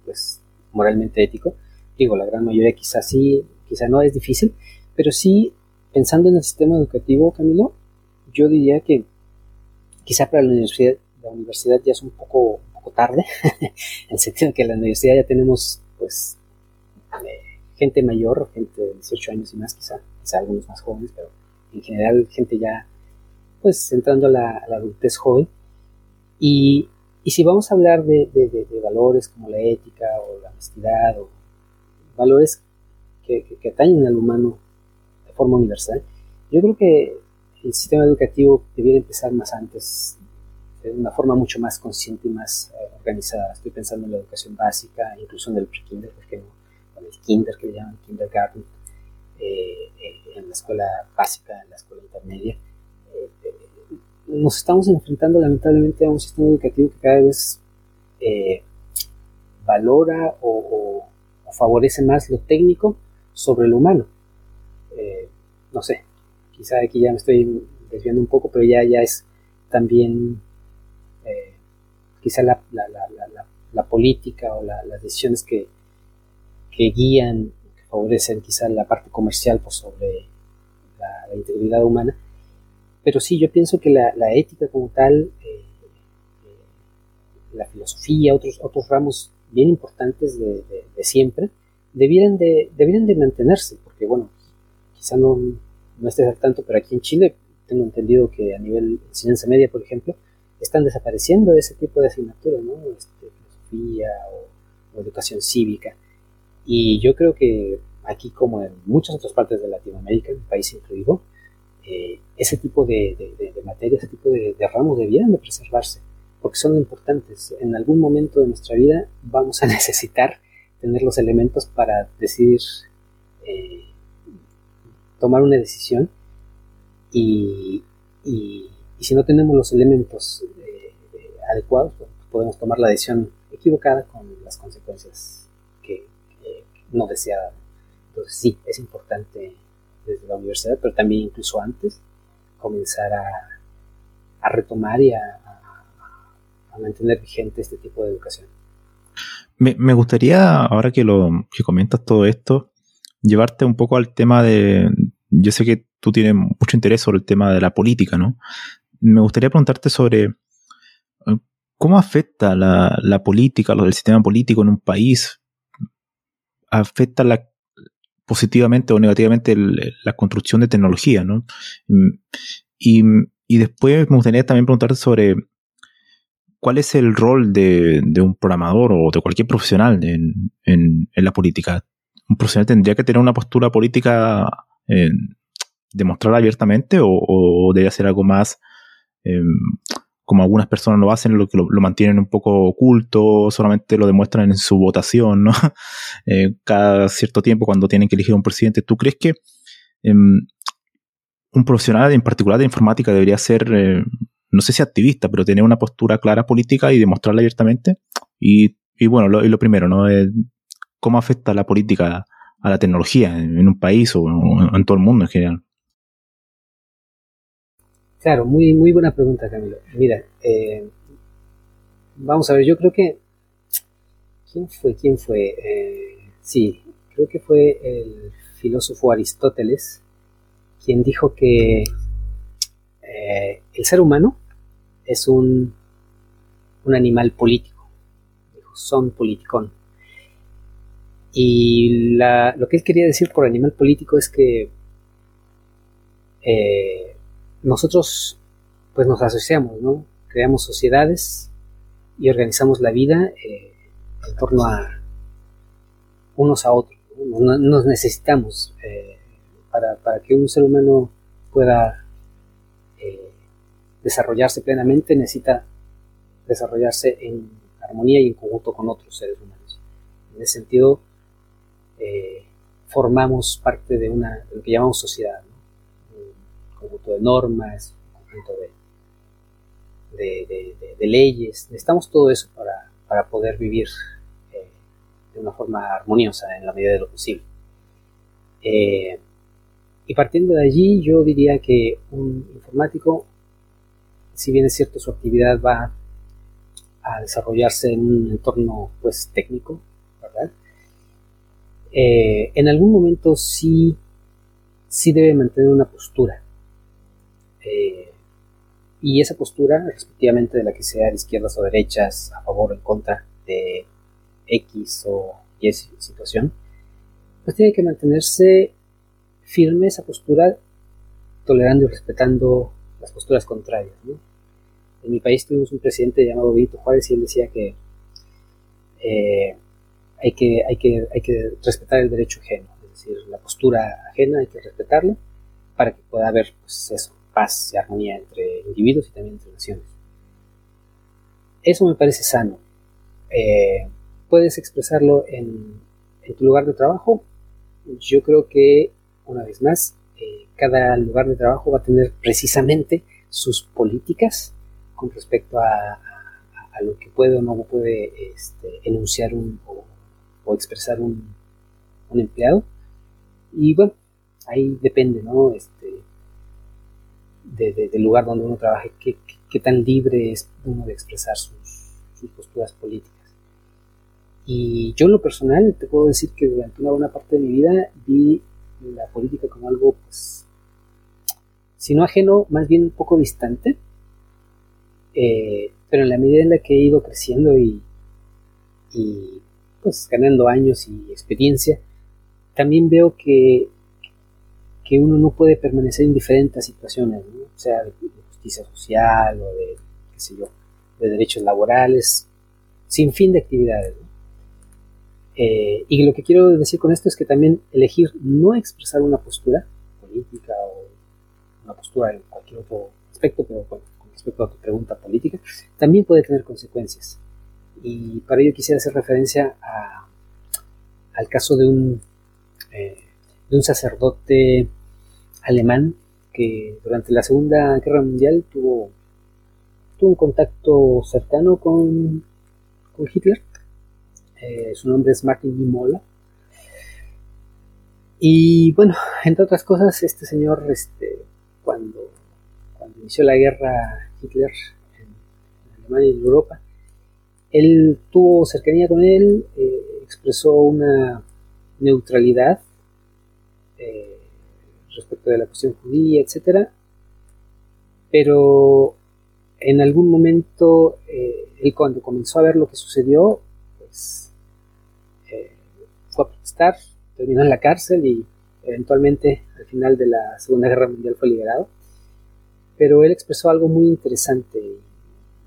pues moralmente ético, digo, la gran mayoría quizás sí, quizá no es difícil, pero sí, pensando en el sistema educativo, Camilo, yo diría que quizá para la universidad, la universidad ya es un poco, poco tarde, en el sentido de que la universidad ya tenemos, pues, eh, gente mayor, gente de 18 años y más, quizá, quizá algunos más jóvenes, pero en general gente ya, pues, entrando a la, adultez joven. Y, y, si vamos a hablar de, de, de valores como la ética o la honestidad o valores que, que, atañen al humano de forma universal, yo creo que el sistema educativo debiera empezar más antes, de una forma mucho más consciente y más eh, organizada. Estoy pensando en la educación básica, incluso en el pre-kinder, porque en el kinder que le llaman kindergarten, eh, eh, en la escuela básica, en la escuela intermedia. Nos estamos enfrentando lamentablemente a un sistema educativo que cada vez valora o favorece más lo técnico sobre lo humano. Eh, no sé, quizá aquí ya me estoy desviando un poco, pero ya, ya es también eh, quizá la, política o las decisiones que, que guían, que favorecen quizá la parte comercial por sobre la, integridad humana. Pero sí, yo pienso que la, ética como tal, eh, la filosofía, otros, otros ramos bien importantes de, siempre, debieran de, debieran de mantenerse, porque bueno, quizá no, no estés al tanto, pero aquí en Chile tengo entendido que a nivel enseñanza media, por ejemplo, están desapareciendo ese tipo de asignaturas, ¿no? Este, filosofía o, educación cívica. Y yo creo que aquí, como en muchas otras partes de Latinoamérica, el país incluido, eh, ese tipo de, de, materias, ese tipo de, ramos debieran de preservarse porque son importantes. En algún momento de nuestra vida vamos a necesitar tener los elementos para decidir, eh, tomar una decisión y, si no tenemos los elementos eh, adecuados, pues, podemos tomar la decisión equivocada con las consecuencias que, no deseadas. Entonces sí, es importante desde la universidad, pero también incluso antes, comenzar a, retomar y a, a mantener vigente este tipo de educación. Me, gustaría, ahora que lo que comentas todo esto, llevarte un poco al tema de. Yo sé que tú tienes mucho interés sobre el tema de la política, ¿no? Me gustaría preguntarte sobre eh, cómo afecta la, la política, el sistema político en un país, afecta la, positivamente o negativamente la construcción de tecnología, ¿no? Y, y después me gustaría también preguntarte sobre ¿cuál es el rol de, un programador o de cualquier profesional en, la política? ¿Un profesional tendría que tener una postura política eh, demostrada abiertamente o, debe ser algo más em, como algunas personas lo hacen, lo que lo, mantienen un poco oculto, solamente lo demuestran en su votación, ¿no? Eh, cada cierto tiempo cuando tienen que elegir un presidente. ¿Tú crees que em, un profesional en particular de informática debería ser eh, no sé si activista, pero tener una postura clara política y demostrarla abiertamente. Y, bueno, lo, lo primero, ¿no? ¿Cómo afecta la política a la tecnología en, un país o en, todo el mundo en general? Claro, muy, muy buena pregunta, Camilo. Mira, eh, vamos a ver, yo creo que... ¿Quién fue? ¿Quién fue? Eh, sí, creo que fue el filósofo Aristóteles quien dijo que eh, el ser humano es un, un animal político, son politicón. Y lo que él quería decir por animal político es que nosotros pues nos asociamos, ¿no? Creamos sociedades y organizamos la vida eh, en torno a unos a otros. Nos necesitamos eh, para, para, que un ser humano pueda desarrollarse plenamente necesita desarrollarse en armonía y en conjunto con otros seres humanos. En ese sentido, eh, formamos parte de, una, lo que llamamos sociedad, un conjunto de normas, un conjunto de, leyes. Necesitamos todo eso para, para poder vivir eh, de una forma armoniosa en la medida de lo posible. Eh, y partiendo de allí, yo diría que un informático, si bien es cierto su actividad va a desarrollarse en un entorno pues técnico. Eh, en algún momento sí, sí debe mantener una postura. Eh, y esa postura, respectivamente de la que sea de izquierdas o derechas, a favor o en contra de X o Y situación, pues tiene que mantenerse firme esa postura, tolerando y respetando las posturas contrarias. En mi país tuvimos un presidente llamado Benito Juárez y él decía que eh, hay que, hay, que, hay que respetar el derecho ajeno, es decir, la postura ajena hay que respetarla para que pueda haber pues, eso, paz y armonía entre individuos y también entre naciones. Eso me parece sano. Eh, puedes expresarlo en, tu lugar de trabajo. Yo creo que, una vez más, eh, cada lugar de trabajo va a tener precisamente sus políticas con respecto a, lo que puede o no puede este, enunciar un, o expresar un, empleado. Y bueno, ahí depende, ¿no? Este, del lugar donde uno trabaje, qué, tan libre es uno de expresar sus, posturas políticas. Y yo en lo personal te puedo decir que durante una buena parte de mi vida vi la política como algo, pues, si no ajeno, más bien un poco distante. Eh, pero en la medida en la que he ido creciendo y, y pues ganando años y experiencia, también veo que, uno no puede permanecer indiferente a situaciones, o sea, de, justicia social o de, qué sé yo, de derechos laborales, sin fin de actividades. Eh, y lo que quiero decir con esto es que también elegir no expresar una postura política o una postura en cualquier otro aspecto, pero con respecto a tu pregunta política, también puede tener consecuencias. Y para ello quisiera hacer referencia al caso de un, eh, de un sacerdote alemán que durante la Segunda Guerra Mundial tuvo, tuvo un contacto cercano con, con Hitler. Eh, su nombre es Martin Niemöller. Y bueno, entre otras cosas, este señor, este, cuando, cuando inició la guerra Hitler en Alemania y en Europa, él tuvo cercanía con él, eh, expresó una neutralidad eh, respecto de la cuestión judía, etc. Pero en algún momento, eh, él cuando comenzó a ver lo que sucedió, pues fue a protestar, terminó en la cárcel y eventualmente al final de la Segunda Guerra Mundial fue liberado. Pero él expresó algo muy interesante.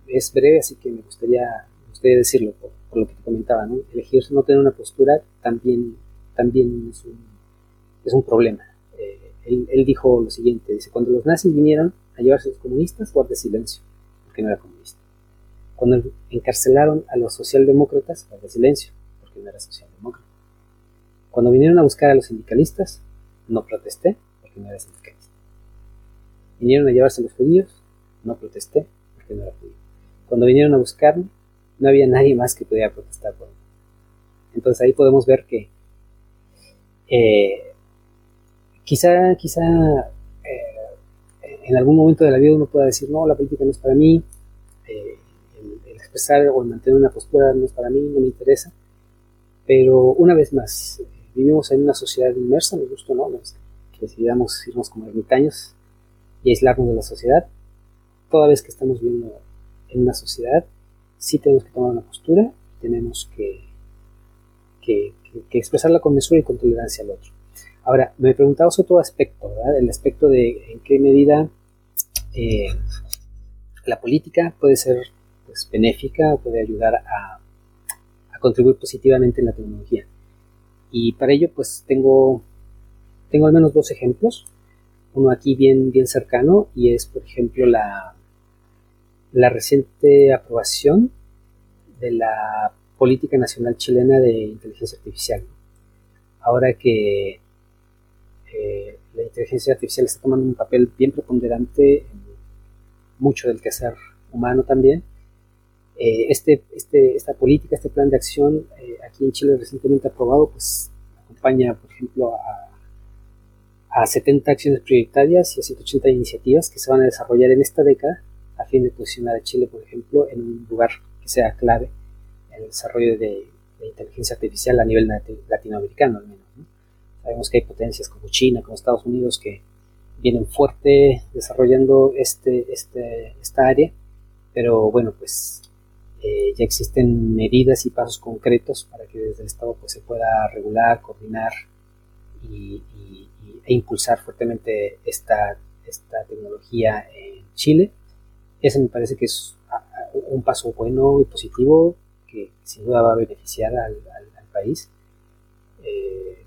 Es breve, así que me gustaría gustaría decirlo por, lo que te comentaba, ¿no? Elegir no tener una postura también, también es, un, es un problema. Él, dijo lo siguiente, dice, cuando los nazis vinieron a llevarse a los comunistas, guardé silencio, porque no era comunista. Cuando encarcelaron a los socialdemócratas, guardé silencio, porque no era socialdemócrata. Cuando vinieron a buscar a los sindicalistas, no protesté, porque no era sindicalista. Vinieron a llevarse a los judíos, no protesté, porque no era judío. Cuando vinieron a buscarme, no había nadie más que pudiera protestar por él. Entonces ahí podemos ver que eh, quizá, quizá eh, en algún momento de la vida uno pueda decir, no, la política no es para mí, eh, el, expresar o el mantener una postura no es para mí, no me interesa, pero una vez más, vivimos en una sociedad inmersa, me gusta no, que decidamos irnos como ermitaños y aislarnos de la sociedad, toda vez que estamos viviendo en una sociedad, sí tenemos que tomar una postura, tenemos que, que, expresarla con mesura y con tolerancia al otro. Ahora, me preguntabas otro aspecto, ¿verdad? El aspecto de en qué medida eh, la política puede ser pues, benéfica, puede ayudar a, a, contribuir positivamente en la tecnología. Y para ello, pues tengo, tengo al menos dos ejemplos. Uno aquí bien, bien cercano y es, por ejemplo, la, la reciente aprobación de la Política Nacional Chilena de Inteligencia Artificial. ahora que la inteligencia artificial está tomando un papel bien preponderante en mucho del quehacer humano también, eh, este, este, esta política, este plan de acción eh, aquí en Chile recientemente aprobado, pues acompaña, por ejemplo, a, a 70 acciones prioritarias y a 180 iniciativas que se van a desarrollar en esta década a fin de posicionar a Chile, por ejemplo, en un lugar que sea clave en el desarrollo de, inteligencia artificial a nivel latinoamericano al menos. Sabemos que hay potencias como China, como Estados Unidos que vienen fuerte desarrollando este, este, esta área, pero bueno, pues eh, ya existen medidas y pasos concretos para que desde el Estado pues, se pueda regular, coordinar y, e impulsar fuertemente esta, esta tecnología en Chile. Ese me parece que es un paso bueno y positivo que sin duda va a beneficiar al, país. Eh,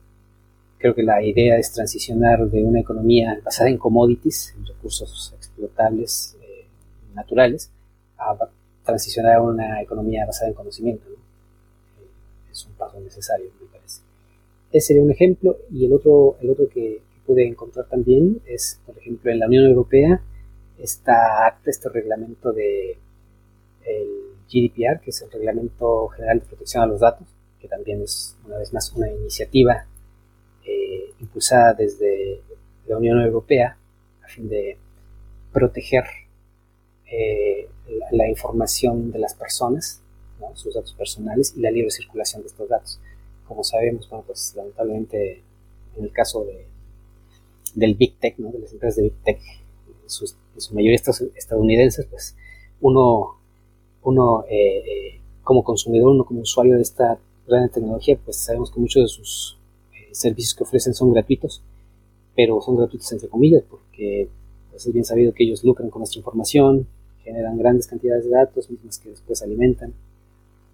creo que la idea es transicionar de una economía basada en commodities, en recursos explotables eh, naturales, a transicionar a una economía basada en conocimiento. Eh, es un paso necesario, me parece. Ese sería un ejemplo. Y el otro, el otro que, pude encontrar también es, por ejemplo, en la Unión Europea, está acta, este reglamento de el GDPR, que es el Reglamento General de Protección a los Datos, que también es, una vez más, una iniciativa eh, impulsada desde la Unión Europea a fin de proteger eh, la, información de las personas, sus datos personales y la libre circulación de estos datos. Como sabemos, bueno, pues lamentablemente en el caso de, del Big Tech, de las empresas de Big Tech, en, su mayoría estadounidenses, pues uno, uno eh, como consumidor, uno como usuario de esta gran tecnología, pues sabemos que muchos de sus servicios que ofrecen son gratuitos, pero son gratuitos entre comillas, porque pues, es bien sabido que ellos lucran con nuestra información, generan grandes cantidades de datos, mismos que después alimentan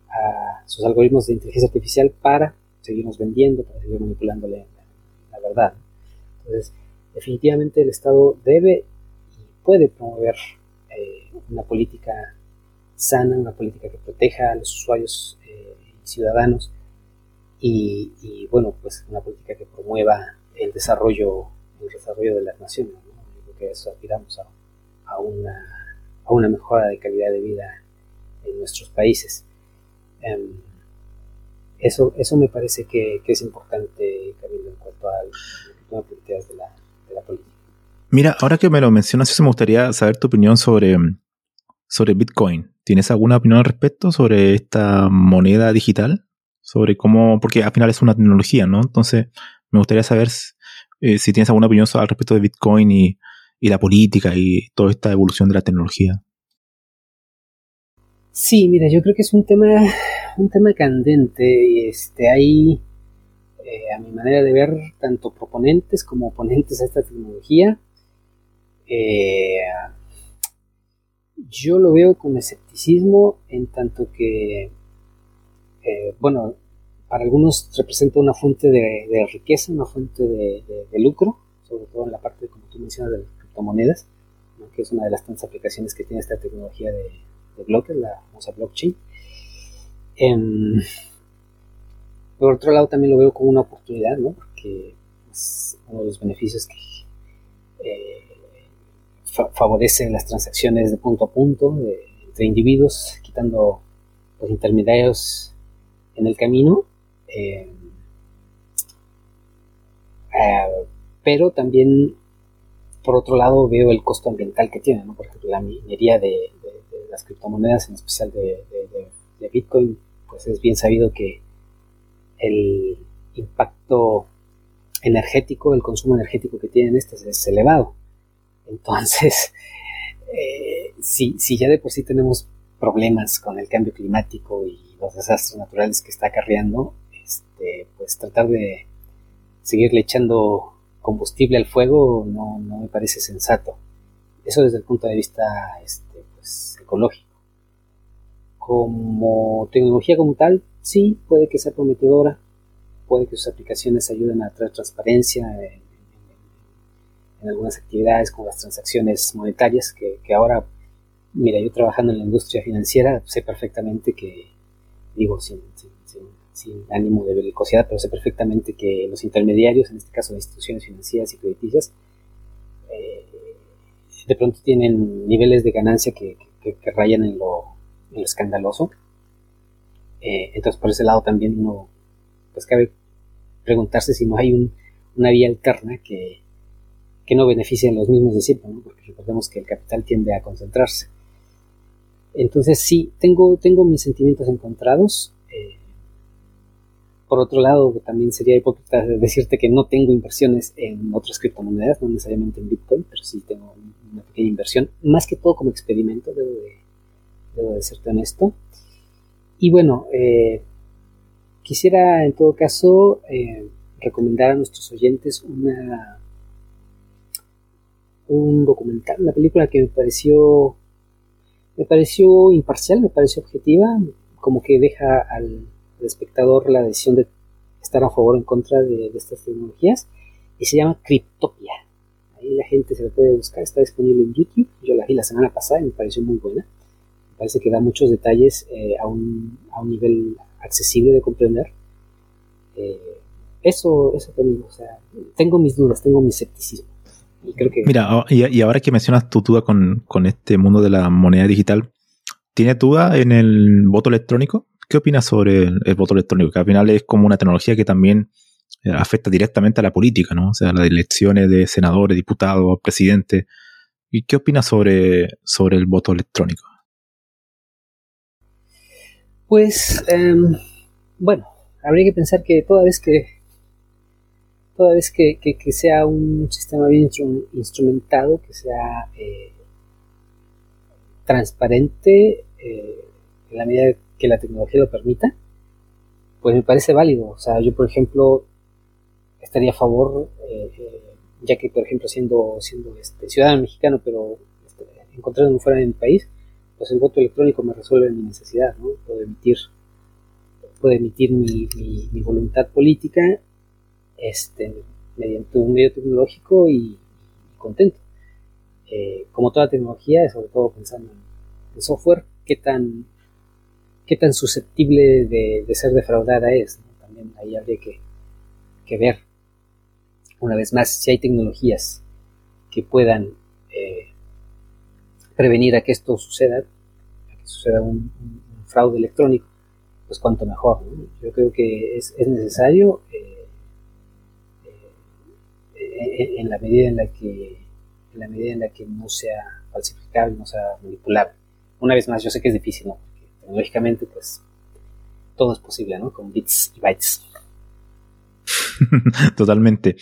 a sus algoritmos de inteligencia artificial para seguirnos vendiendo, para seguir manipulándole la, verdad. Entonces, definitivamente el Estado debe y puede promover eh, una política sana, una política que proteja a los usuarios eh, y ciudadanos y, bueno, pues una política que promueva el desarrollo, el desarrollo de las naciones. ¿no? creo que eso aspiramos a, a una a una mejora de calidad de vida en nuestros países. Em, eso, eso me parece que, es importante, Camilo, en cuanto a las políticas de la, de la política. Mira, ahora que me lo mencionas, eso me gustaría saber tu opinión sobre, sobre Bitcoin. ¿Tienes alguna opinión al respecto sobre esta moneda digital? Sobre cómo, porque al final es una tecnología, ¿no? Entonces, me gustaría saber eh, si tienes alguna opinión al respecto de Bitcoin y, y la política y toda esta evolución de la tecnología. Sí, mira, yo creo que es un tema, un tema candente y este, hay, eh, a mi manera de ver, tanto proponentes como oponentes a esta tecnología. Eh, yo lo veo con escepticismo en tanto que, eh, bueno, para algunos representa una fuente de, riqueza, una fuente de, de, lucro, sobre todo en la parte, como tú mencionas, del monedas, que es una de las tantas aplicaciones que tiene esta tecnología de, bloques, la famosa blockchain. Em, por otro lado, también lo veo como una oportunidad, ¿no? porque es uno de los beneficios que eh, favorece las transacciones de punto a punto entre individuos, quitando los intermediarios en el camino. Em, eh, pero también por otro lado veo el costo ambiental que tiene, por ejemplo, la minería de, las criptomonedas, en especial de, Bitcoin, pues es bien sabido que el impacto energético, el consumo energético que tienen estas es elevado. Entonces, eh, si, ya de por sí tenemos problemas con el cambio climático y los desastres naturales que está acarreando, este, pues tratar de seguirle echando combustible al fuego no, me parece sensato. Eso desde el punto de vista este, pues, ecológico. Como tecnología como tal, sí, puede que sea prometedora, puede que sus aplicaciones ayuden a traer transparencia en, algunas actividades como las transacciones monetarias, que, ahora, mira, yo trabajando en la industria financiera sé perfectamente que, digo, sin, ánimo de belicosidad, pero sé perfectamente que los intermediarios, en este caso las instituciones financieras y crediticias, eh, de pronto tienen niveles de ganancia que, rayan en lo, escandaloso. Eh, entonces, por ese lado también uno, pues cabe preguntarse si no hay una vía alterna que, no beneficie a los mismos de siempre, porque recordemos que el capital tiende a concentrarse. Entonces sí, tengo, tengo mis sentimientos encontrados. Eh, por otro lado, también sería hipócrita decirte que no tengo inversiones en otras criptomonedas, no necesariamente en Bitcoin, pero sí tengo una pequeña inversión, más que todo como experimento, debo de, debo de serte honesto. Y bueno, eh, quisiera en todo caso eh, recomendar a nuestros oyentes una un documental, una película que me pareció me pareció imparcial, me pareció objetiva, como que deja al, espectador la decisión de estar a favor o en contra de, estas tecnologías y se llama Cryptopia. Ahí la gente se la puede buscar, está disponible en YouTube. Yo la vi la semana pasada y me pareció muy buena. Me parece que da muchos detalles eh, a, un, a, un, nivel accesible de comprender. Eh, eso, eso también, o sea, tengo mis dudas, tengo mi escepticismo. Y creo que... Mira, y, ahora que mencionas tu duda con, con este mundo de la moneda digital, ¿tienes duda en el voto electrónico? ¿Qué opinas sobre el, voto electrónico? Que al final es como una tecnología que también eh, afecta directamente a la política, ¿no? O sea, las elecciones de senadores, diputados, presidentes. ¿Y qué opinas sobre, sobre el voto electrónico? Pues, em, bueno, habría que pensar que toda vez que toda vez que, sea un sistema bien instrumentado, que sea eh, transparente, eh, en la medida que la tecnología lo permita, pues me parece válido. O sea, yo por ejemplo estaría a favor, eh, ya que por ejemplo siendo, siendo este, ciudadano mexicano, pero este, encontrándome fuera de mi país, pues el voto electrónico me resuelve mi necesidad, ¿no? Puedo emitir, puedo emitir mi, voluntad política este, mediante un medio tecnológico y, contento. Eh, como toda tecnología, sobre todo pensando en software, qué tan qué tan susceptible de, ser defraudada es. También ahí habría que, ver, una vez más, si hay tecnologías que puedan eh, prevenir a que esto suceda, a que suceda un, fraude electrónico, pues cuanto mejor. Yo creo que es, necesario eh, eh, en la medida en la que en la medida en la que no sea falsificable, no sea manipulable. Una vez más, yo sé que es difícil, ¿no? tecnológicamente, pues todo es posible, ¿no? Con bits y bytes. Totalmente.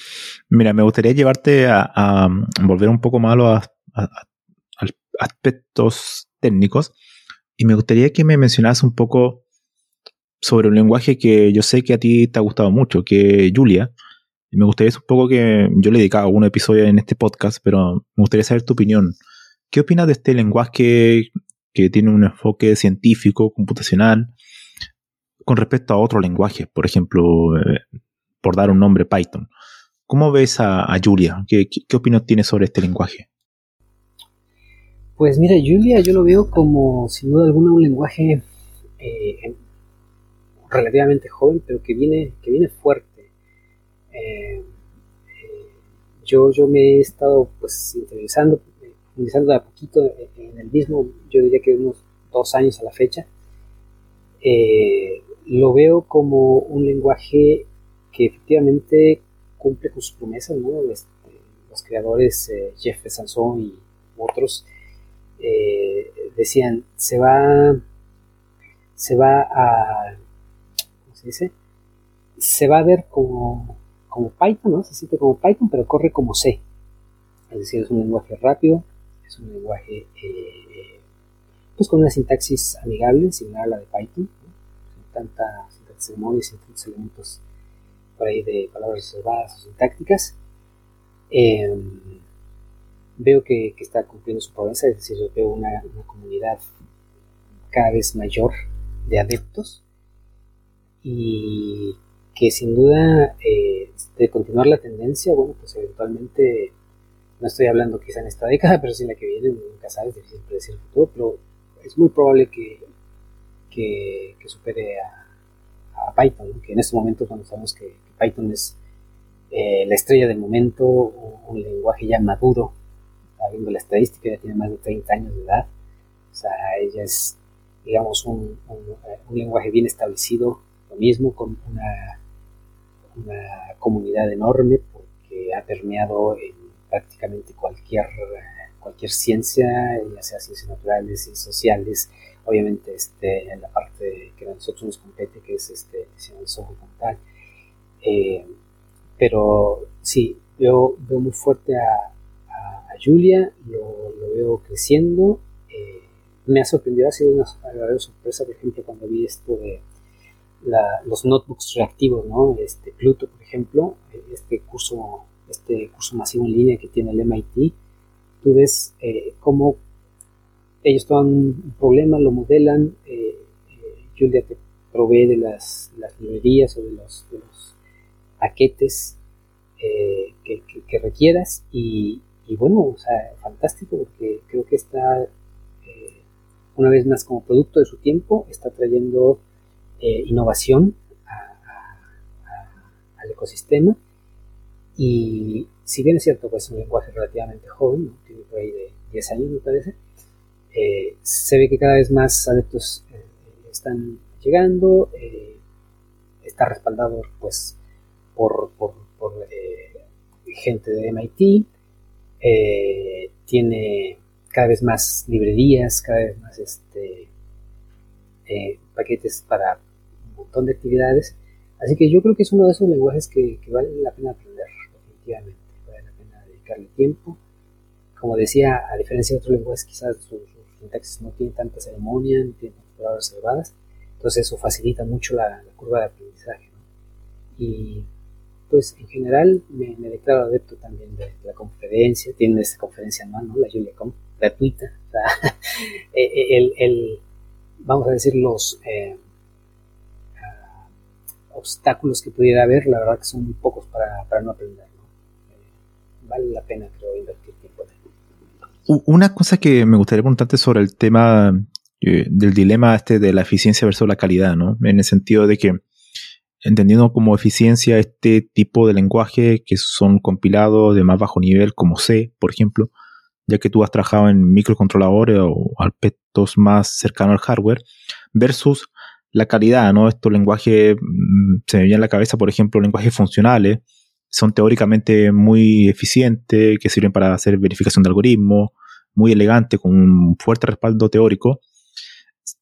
Mira, me gustaría llevarte a, volver un poco más a los aspectos técnicos y me gustaría que me mencionaras un poco sobre un lenguaje que yo sé que a ti te ha gustado mucho, que Julia. Me gustaría un poco que yo le he dedicado algún episodio en este podcast, pero me gustaría saber tu opinión. ¿Qué opinas de este lenguaje que tiene un enfoque científico, computacional, con respecto a otro lenguaje, por ejemplo, eh, por dar un nombre Python. ¿Cómo ves a, Julia? ¿Qué, qué, opinión tienes sobre este lenguaje? Pues mira, Julia yo lo veo como, sin duda alguna, un lenguaje eh, relativamente joven, pero que viene, que viene fuerte. Eh, yo, yo me he estado pues interesando Iniciando de a poquito en el mismo, yo diría que unos dos años a la fecha, eh, lo veo como un lenguaje que efectivamente cumple con sus promesas, este, los creadores eh, Jeff y otros eh, decían se va se va a ¿cómo se dice? se va a ver como como Python, ¿no? Se siente como Python, pero corre como C. Es decir, es un lenguaje rápido, es un lenguaje eh, pues con una sintaxis amigable, similar a la de Python, sin tanta sintaxis de sin tantos elementos por ahí de palabras reservadas o sintácticas. Em, veo que, está cumpliendo su promesa, es decir, veo una, comunidad cada vez mayor de adeptos y que sin duda eh, de continuar la tendencia, bueno, pues eventualmente no estoy hablando quizá en esta década, pero sí en la que viene, nunca sabes, es difícil predecir el futuro, pero es muy probable que, que, supere a, Python, que en este momento cuando sabemos que, Python es eh, la estrella del momento, un, lenguaje ya maduro, viendo la estadística, ya tiene más de 30 años de edad, o sea, ella es, digamos, un, un lenguaje bien establecido, lo mismo, con una, una comunidad enorme, porque ha permeado en prácticamente cualquier, cualquier ciencia, ya sea ciencias naturales y sociales, obviamente este, en la parte que a nosotros nos compete, que es este, de software como tal. Eh, pero sí, yo veo muy fuerte a, Julia, lo, veo creciendo. Eh, me ha sorprendido, ha sido una agradable sorpresa, por ejemplo, cuando vi esto de los notebooks reactivos, ¿no? Este Pluto, por ejemplo, este curso, este curso masivo en línea que tiene el MIT, tú ves eh, cómo ellos toman un problema, lo modelan, eh, eh, Julia te provee de las, librerías o de los, paquetes que, requieras y, bueno, o sea, fantástico porque creo que está, una vez más como producto de su tiempo, está trayendo eh, innovación al ecosistema. Y si bien es cierto, pues es un lenguaje relativamente joven, tiene por ahí de 10 años me parece, eh, se ve que cada vez más adeptos eh, están llegando, está respaldado pues por, por, gente de MIT, tiene cada vez más librerías, cada vez más este, paquetes para montón de actividades. Así que yo creo que es uno de esos lenguajes que, vale la pena aprender, definitivamente. Vale la pena dedicarle tiempo. Como decía, a diferencia de otros lenguajes, quizás su, sintaxis no tiene tanta ceremonia, no tiene tantas palabras elevadas. Entonces eso facilita mucho la, curva de aprendizaje. Y pues en general me, declaro adepto también de, la conferencia. Tienen esta conferencia anual, ¿no? la JuliaCon, gratuita. O sea, eh, eh, el, el, vamos a decir, los... Eh, obstáculos que pudiera haber, la verdad que son muy pocos para, no aprender. Eh, vale la pena, creo, invertir tiempo en Una cosa que me gustaría preguntarte sobre el tema eh, del dilema este de la eficiencia versus la calidad, ¿no? En el sentido de que, entendiendo como eficiencia este tipo de lenguaje que son compilados de más bajo nivel, como C, por ejemplo, ya que tú has trabajado en microcontroladores o aspectos más cercanos al hardware, versus la calidad, ¿no? Estos lenguajes, mm, se me viene a la cabeza, por ejemplo, lenguajes funcionales, son teóricamente muy eficientes, que sirven para hacer verificación de algoritmos, muy elegantes, con un fuerte respaldo teórico.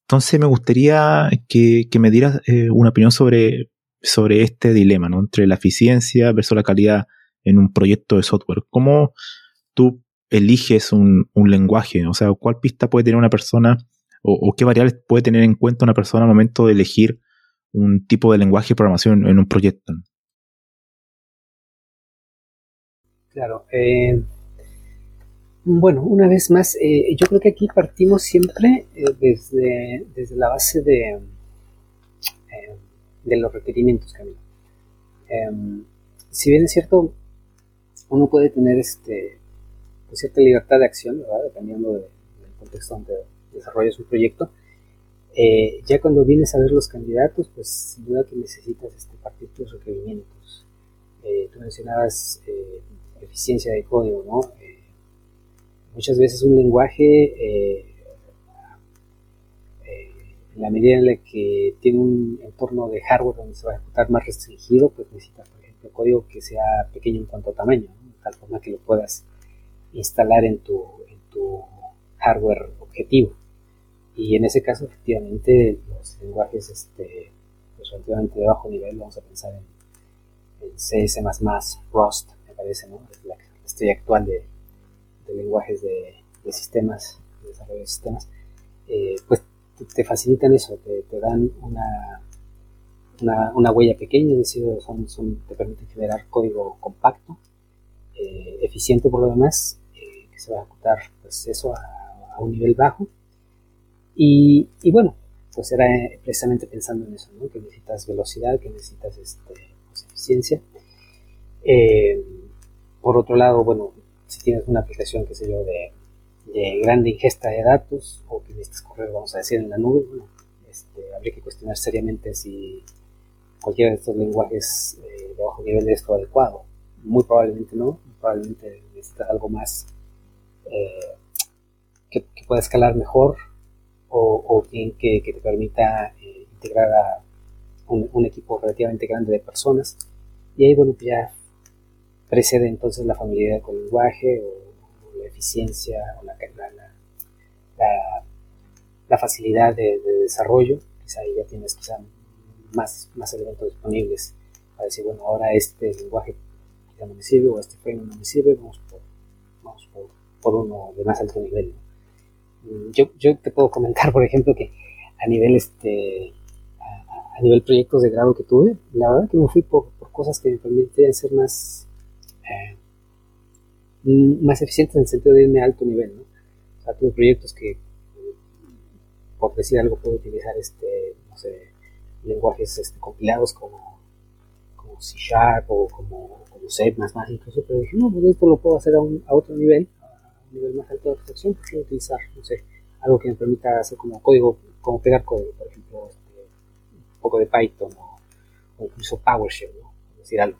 Entonces me gustaría que, me dieras eh, una opinión sobre, sobre este dilema, ¿no? Entre la eficiencia versus la calidad en un proyecto de software. ¿Cómo tú eliges un, un lenguaje? O sea, ¿cuál pista puede tener una persona o, qué variables puede tener en cuenta una persona al momento de elegir un tipo de lenguaje de programación en un proyecto? Claro. Eh, bueno, una vez más, eh, yo creo que aquí partimos siempre eh, desde, desde, la base de, de los requerimientos, Camilo. Em, si bien es cierto, uno puede tener este, pues, cierta libertad de acción, ¿verdad? dependiendo del contexto donde, desarrollas un proyecto, eh, ya cuando vienes a ver los candidatos, pues sin duda que necesitas este, partir tus requerimientos. Eh, tú mencionabas eh, eficiencia de código, ¿no? muchas veces un lenguaje, en la medida en la que tiene un entorno de hardware donde se va a ejecutar más restringido, pues necesitas, por ejemplo, código que sea pequeño en cuanto a tamaño, de tal forma que lo puedas instalar en tu hardware objetivo. Y en ese caso, efectivamente, los lenguajes este, pues, relativamente de bajo nivel, vamos a pensar en, en C, C++, Rust, me parece, ¿no? Es la estrella actual de, lenguajes de, sistemas, de desarrollo de sistemas, eh, pues te, facilitan eso, te, dan una, una, huella pequeña, es decir, son, son, te permiten generar código compacto, eh, eficiente por lo demás, eh, que se va a ejecutar pues eso a un nivel bajo y, bueno, pues era precisamente pensando en eso, ¿no? que necesitas velocidad, que necesitas este, pues, eficiencia. Eh, por otro lado, bueno, si tienes una aplicación, qué sé yo, de, grande ingesta de datos o que necesitas correr, vamos a decir, en la nube, bueno, este, habría que cuestionar seriamente si, cualquiera de estos lenguajes eh, de bajo nivel es lo adecuado. Muy probablemente no, probablemente necesitas algo más eh, que, pueda escalar mejor o, bien que, te permita eh, integrar a un, equipo relativamente grande de personas. Y ahí, bueno, pues ya precede entonces la familiaridad con el lenguaje o, la eficiencia o la, facilidad de, desarrollo. Quizá ahí ya tienes quizá más, más elementos disponibles para decir, bueno, ahora este lenguaje ya no me sirve o este frame no me sirve, vamos por, vamos por, uno de más alto nivel. Mm, yo, yo te puedo comentar, por ejemplo, que a nivel este a, nivel proyectos de grado que tuve, la verdad que me fui por, cosas que me permitían ser más eh, mm, más eficientes en el sentido de irme a alto nivel, ¿no? O sea, tuve proyectos que por decir algo puedo utilizar este, no sé, lenguajes este, compilados como, como C Sharp o como, como C++, incluso, pero dije, no, pues esto lo puedo hacer a, un, a otro nivel, nivel más alto de abstracción, pues quiero utilizar, no algo que me permita hacer como código, como pegar código, por ejemplo, este, un poco de Python o, incluso PowerShell, ¿no? Por decir algo.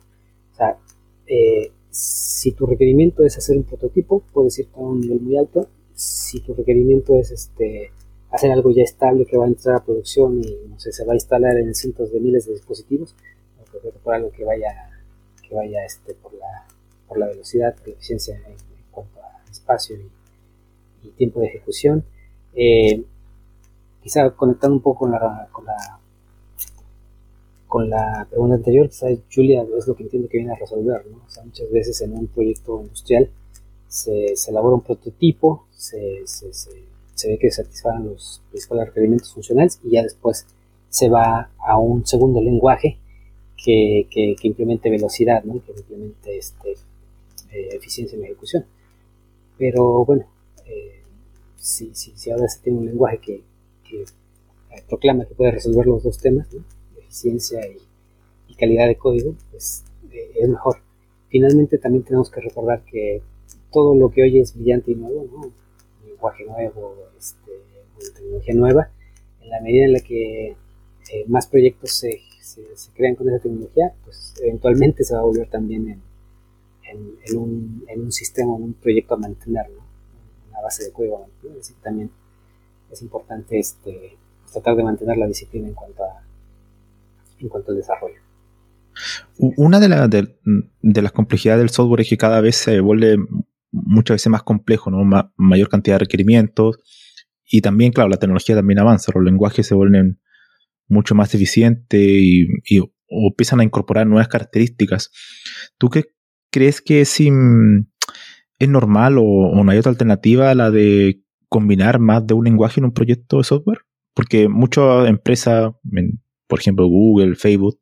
O sea, eh, si tu requerimiento es hacer un prototipo, puedes ir a un nivel muy alto. Si tu requerimiento es este hacer algo ya estable que va a entrar a producción y no sé, se va a instalar en cientos de miles de dispositivos, por algo que vaya, que vaya este, por, la, por la velocidad, la eficiencia espacio y, tiempo de ejecución. Eh, quizá conectando un poco con la, con la pregunta anterior, quizá Julia es lo que entiendo que viene a resolver, ¿no? O sea, muchas veces en un proyecto industrial se, se elabora un prototipo, se, se, se ve que satisfagan los principales requerimientos funcionales y ya después se va a un segundo lenguaje que, que, implemente velocidad, ¿no? que implemente este, eh, eficiencia en la ejecución. Pero bueno, eh, si, si, ahora se tiene un lenguaje que, eh, proclama que puede resolver los dos temas, eficiencia y, calidad de código, pues es mejor. Finalmente también tenemos que recordar que todo lo que hoy es brillante y nuevo, ¿no? lenguaje nuevo, este, tecnología nueva, en la medida en la que eh, más proyectos se, se, crean con esa tecnología, pues eventualmente se va a volver también en, en, un, en un, sistema, en un proyecto a mantener, una base de código a mantener. También es importante este, tratar de mantener la disciplina en cuanto, a, en cuanto al desarrollo. Una de, de, de, las complejidades del software es que cada vez se vuelve muchas veces más complejo, ¿no? mayor cantidad de requerimientos. Y también, claro, la tecnología también avanza, los lenguajes se vuelven mucho más eficientes y, o empiezan a incorporar nuevas características. ¿Tú qué crees que es, es normal o, no hay otra alternativa a la de combinar más de un lenguaje en un proyecto de software? Porque muchas empresas, por ejemplo Google, Facebook,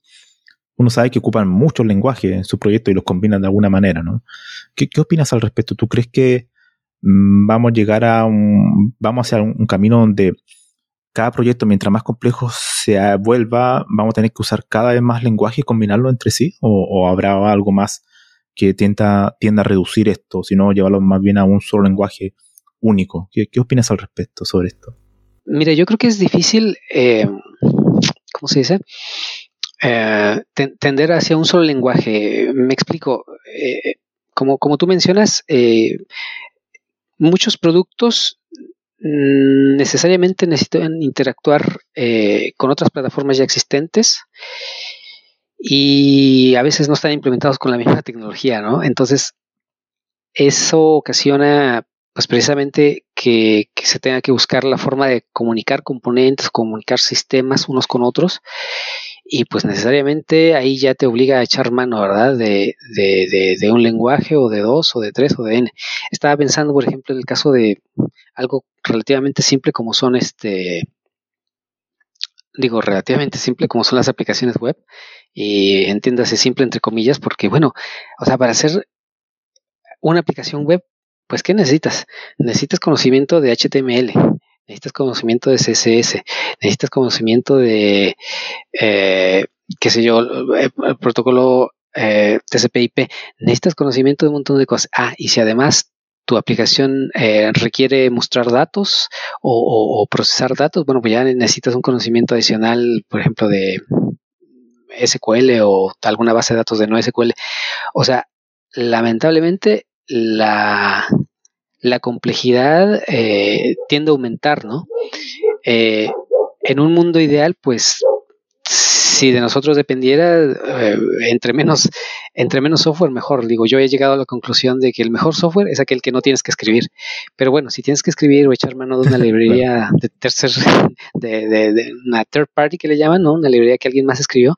uno sabe que ocupan muchos lenguajes en su proyecto y los combinan de alguna manera, ¿no? ¿Qué, opinas al respecto? ¿Tú crees que mm, vamos a llegar a un, vamos hacia un, camino donde cada proyecto, mientras más complejo se vuelva, vamos a tener que usar cada vez más lenguaje y combinarlo entre sí? ¿O, habrá algo más que tienda, tienda a reducir esto, sino llevarlo más bien a un solo lenguaje único? ¿Qué, opinas al respecto sobre esto? Mira, yo creo que es difícil, eh, ¿cómo se dice? Eh, tender hacia un solo lenguaje. Me explico. Eh, como, como, tú mencionas, eh, muchos productos necesariamente necesitan interactuar con otras plataformas ya existentes y a veces no están implementados con la misma tecnología, ¿no? Entonces, eso ocasiona pues precisamente que, que, se tenga que buscar la forma de comunicar componentes, comunicar sistemas unos con otros y pues necesariamente ahí ya te obliga a echar mano, ¿verdad? De, de, de, un lenguaje o de dos o de tres o de n. Estaba pensando, por ejemplo, en el caso de algo relativamente simple como son este, digo, relativamente simple como son las aplicaciones web y entiéndase simple entre comillas porque bueno, o sea, para hacer una aplicación web, pues ¿qué necesitas? Necesitas conocimiento de HTML, necesitas conocimiento de CSS, necesitas conocimiento de, eh, qué sé yo, el, protocolo eh, TCP/IP, necesitas conocimiento de un montón de cosas. Ah, y si además tu aplicación eh, requiere mostrar datos o, procesar datos, bueno, pues ya necesitas un conocimiento adicional, por ejemplo, de SQL o alguna base de datos de no SQL. O sea, lamentablemente la, la complejidad eh, tiende a aumentar, ¿no? Eh, en un mundo ideal, pues si de nosotros dependiera, eh, entre, menos, entre menos software, mejor. Digo, yo he llegado a la conclusión de que el mejor software es aquel que no tienes que escribir. Pero bueno, si tienes que escribir o echar mano de una librería de tercer, de, de, una third party que le llaman, ¿no? Una librería que alguien más escribió,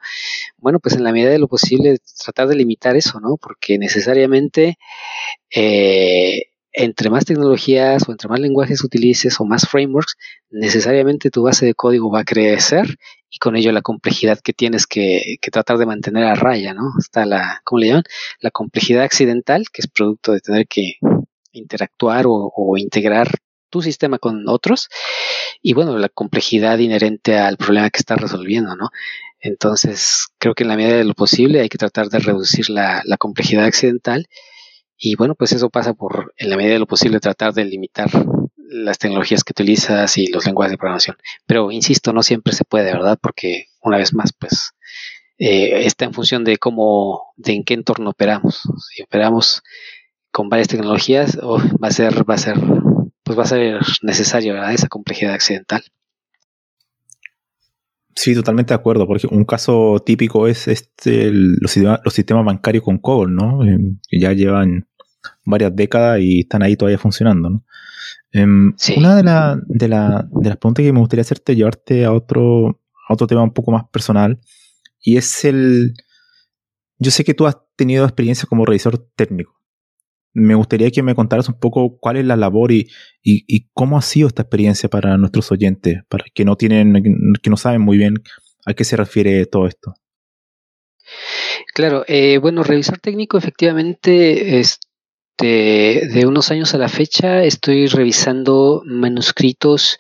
bueno, pues en la medida de lo posible tratar de limitar eso, ¿no? Porque necesariamente eh, entre más tecnologías o entre más lenguajes utilices o más frameworks, necesariamente tu base de código va a crecer y con ello la complejidad que tienes que, tratar de mantener a raya, ¿no? Está la, ¿cómo le llaman? La complejidad accidental, que es producto de tener que interactuar o, o integrar tu sistema con otros y bueno, la complejidad inherente al problema que estás resolviendo, ¿no? Entonces, creo que en la medida de lo posible hay que tratar de reducir la, la complejidad accidental y bueno, pues eso pasa por, en la medida de lo posible, tratar de limitar las tecnologías que utilizas y los lenguajes de programación. Pero insisto, no siempre se puede, ¿verdad? Porque una vez más, pues eh, está en función de cómo, de en qué entorno operamos. Si operamos con varias tecnologías, va a ser, va a ser, pues va a ser necesario ¿verdad? esa complejidad accidental. Sí, totalmente de acuerdo, porque un caso típico es este los, sistemas, bancarios con COBOL, ¿no? Eh, que ya llevan varias décadas y están ahí todavía funcionando, ¿no? Em, una de, de, las preguntas que me gustaría hacerte, llevarte a otro, a otro tema un poco más personal, y es el... Yo sé que tú has tenido experiencia como revisor técnico me gustaría que me contaras un poco cuál es la labor y, cómo ha sido esta experiencia para nuestros oyentes, para que no tienen, que no saben muy bien a qué se refiere todo esto. Claro, eh, bueno, revisar técnico efectivamente este, de unos años a la fecha estoy revisando manuscritos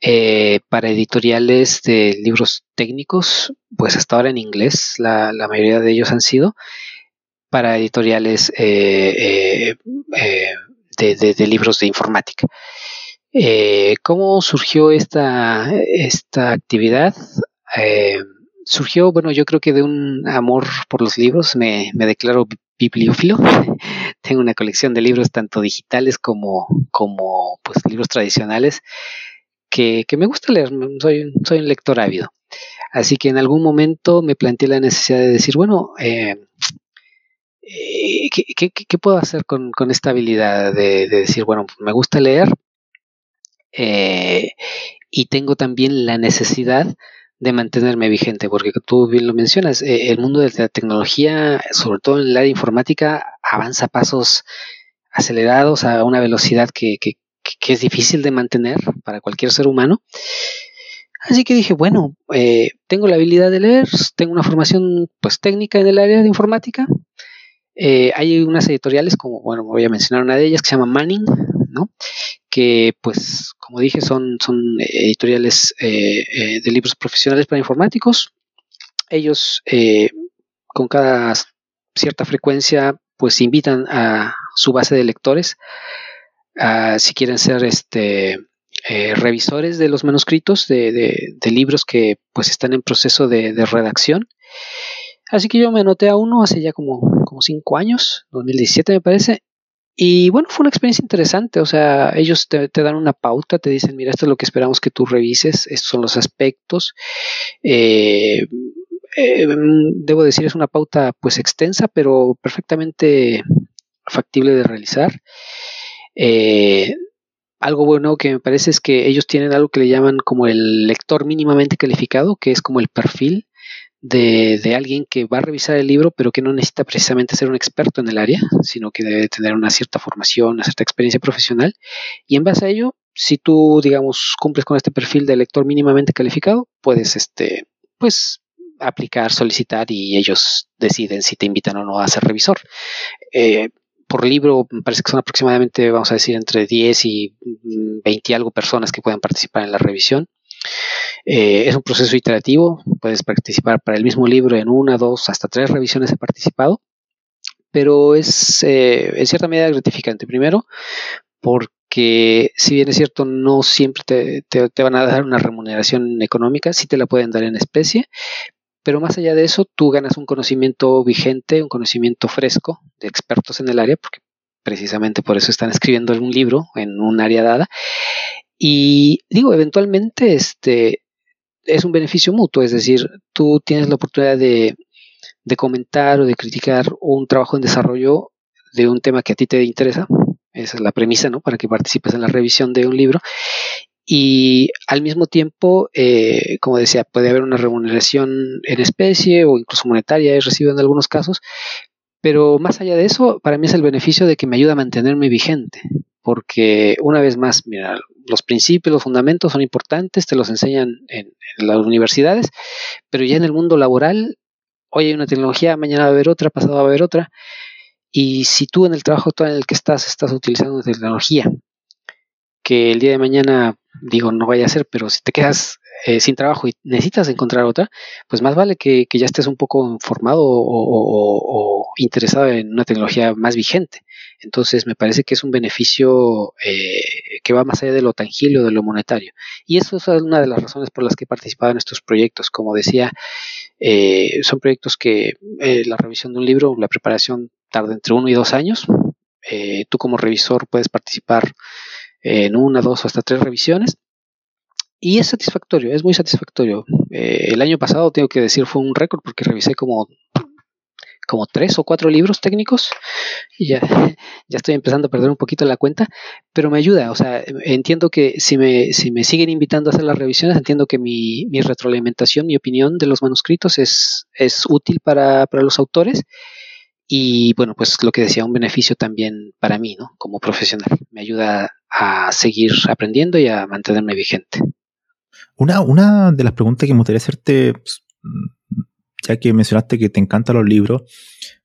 eh, para editoriales de libros técnicos, pues hasta ahora en inglés, la mayoría de ellos han sido, para editoriales eh, eh, eh, de, libros de informática. ¿Cómo surgió esta, esta actividad? Surgió, bueno, yo creo que de un amor por los libros, me, declaro bibliófilo. Tengo una colección de libros tanto digitales como, como pues, libros tradicionales que, me gusta leer, soy, soy un lector ávido. Así que en algún momento me planteé la necesidad de decir, bueno, eh, ¿qué, puedo hacer con, esta habilidad de, decir, bueno, me gusta leer eh, y tengo también la necesidad de mantenerme vigente? Porque tú bien lo mencionas, eh, el mundo de la tecnología, sobre todo en el área informática, avanza a pasos acelerados a una velocidad que, es difícil de mantener para cualquier ser humano. Así que dije, bueno, tengo la habilidad de leer, tengo una formación pues técnica en el área de informática, eh, hay unas editoriales, como, bueno, voy a mencionar una de ellas que se llama Manning, ¿no? Que, pues, como dije, son, son editoriales eh, eh, de libros profesionales para informáticos. Ellos, con cada cierta frecuencia, pues invitan a su base de lectores, a, si quieren ser este, revisores de los manuscritos de, libros que pues están en proceso de, de redacción Así que yo me anoté a uno hace ya como, como cinco años, 2017 me parece. Y bueno, fue una experiencia interesante. O sea, ellos te, dan una pauta, te dicen, mira, esto es lo que esperamos que tú revises, estos son los aspectos. Eh, eh, debo decir, es una pauta pues extensa, pero perfectamente factible de realizar. Eh, algo bueno que me parece es que ellos tienen algo que le llaman como el lector mínimamente calificado, que es como el perfil de, alguien que va a revisar el libro, pero que no necesita precisamente ser un experto en el área, sino que debe tener una cierta formación, una cierta experiencia profesional. Y en base a ello, si tú, digamos, cumples con este perfil de lector mínimamente calificado, puedes, este, pues, aplicar, solicitar y ellos deciden si te invitan o no a ser revisor. Eh, por libro, me parece que son aproximadamente, vamos a decir, entre 10 y 20 y algo personas que pueden participar en la revisión. Eh, es un proceso iterativo, puedes participar para el mismo libro en una, dos, hasta tres revisiones he participado, pero es eh, en cierta medida gratificante. Primero, porque si bien es cierto, no siempre te, van a dar una remuneración económica, sí te la pueden dar en especie, pero más allá de eso, tú ganas un conocimiento vigente, un conocimiento fresco de expertos en el área, porque precisamente por eso están escribiendo un libro en un área dada. Y digo, eventualmente este, es un beneficio mutuo, es decir, tú tienes la oportunidad de, de comentar o de criticar un trabajo en desarrollo de un tema que a ti te interesa. Esa es la premisa, ¿no? Para que participes en la revisión de un libro. Y al mismo tiempo, eh, como decía, puede haber una remuneración en especie o incluso monetaria, he recibido en algunos casos, pero más allá de eso, para mí es el beneficio de que me ayuda a mantenerme vigente, porque una vez más, mira, los principios, los fundamentos son importantes, te los enseñan en, en las universidades, pero ya en el mundo laboral, hoy hay una tecnología, mañana va a haber otra, pasado va a haber otra, y si tú en el trabajo actual en el que estás estás utilizando una tecnología que el día de mañana digo, no vaya a ser, pero si te quedas eh, sin trabajo y necesitas encontrar otra, pues más vale que, ya estés un poco informado o, interesado en una tecnología más vigente. Entonces me parece que es un beneficio eh, que va más allá de lo tangible o de lo monetario. Y eso es una de las razones por las que he participado en estos proyectos. Como decía, eh, son proyectos que la revisión de un libro, la preparación tarda entre uno y dos años. tú como revisor puedes participar en una, dos o hasta tres revisiones. Y es satisfactorio, es muy satisfactorio. Eh, el año pasado, tengo que decir, fue un récord porque revisé como, como tres o cuatro libros técnicos y ya, ya estoy empezando a perder un poquito la cuenta, pero me ayuda. O sea, entiendo que si me, si me siguen invitando a hacer las revisiones, entiendo que mi, mi retroalimentación, mi opinión de los manuscritos es, es útil para, para los autores y bueno, pues lo que decía, un beneficio también para mí, ¿no? Como profesional. Me ayuda a seguir aprendiendo y a mantenerme vigente. Una, una de las preguntas que me gustaría hacerte, pues, ya que mencionaste que te encantan los libros,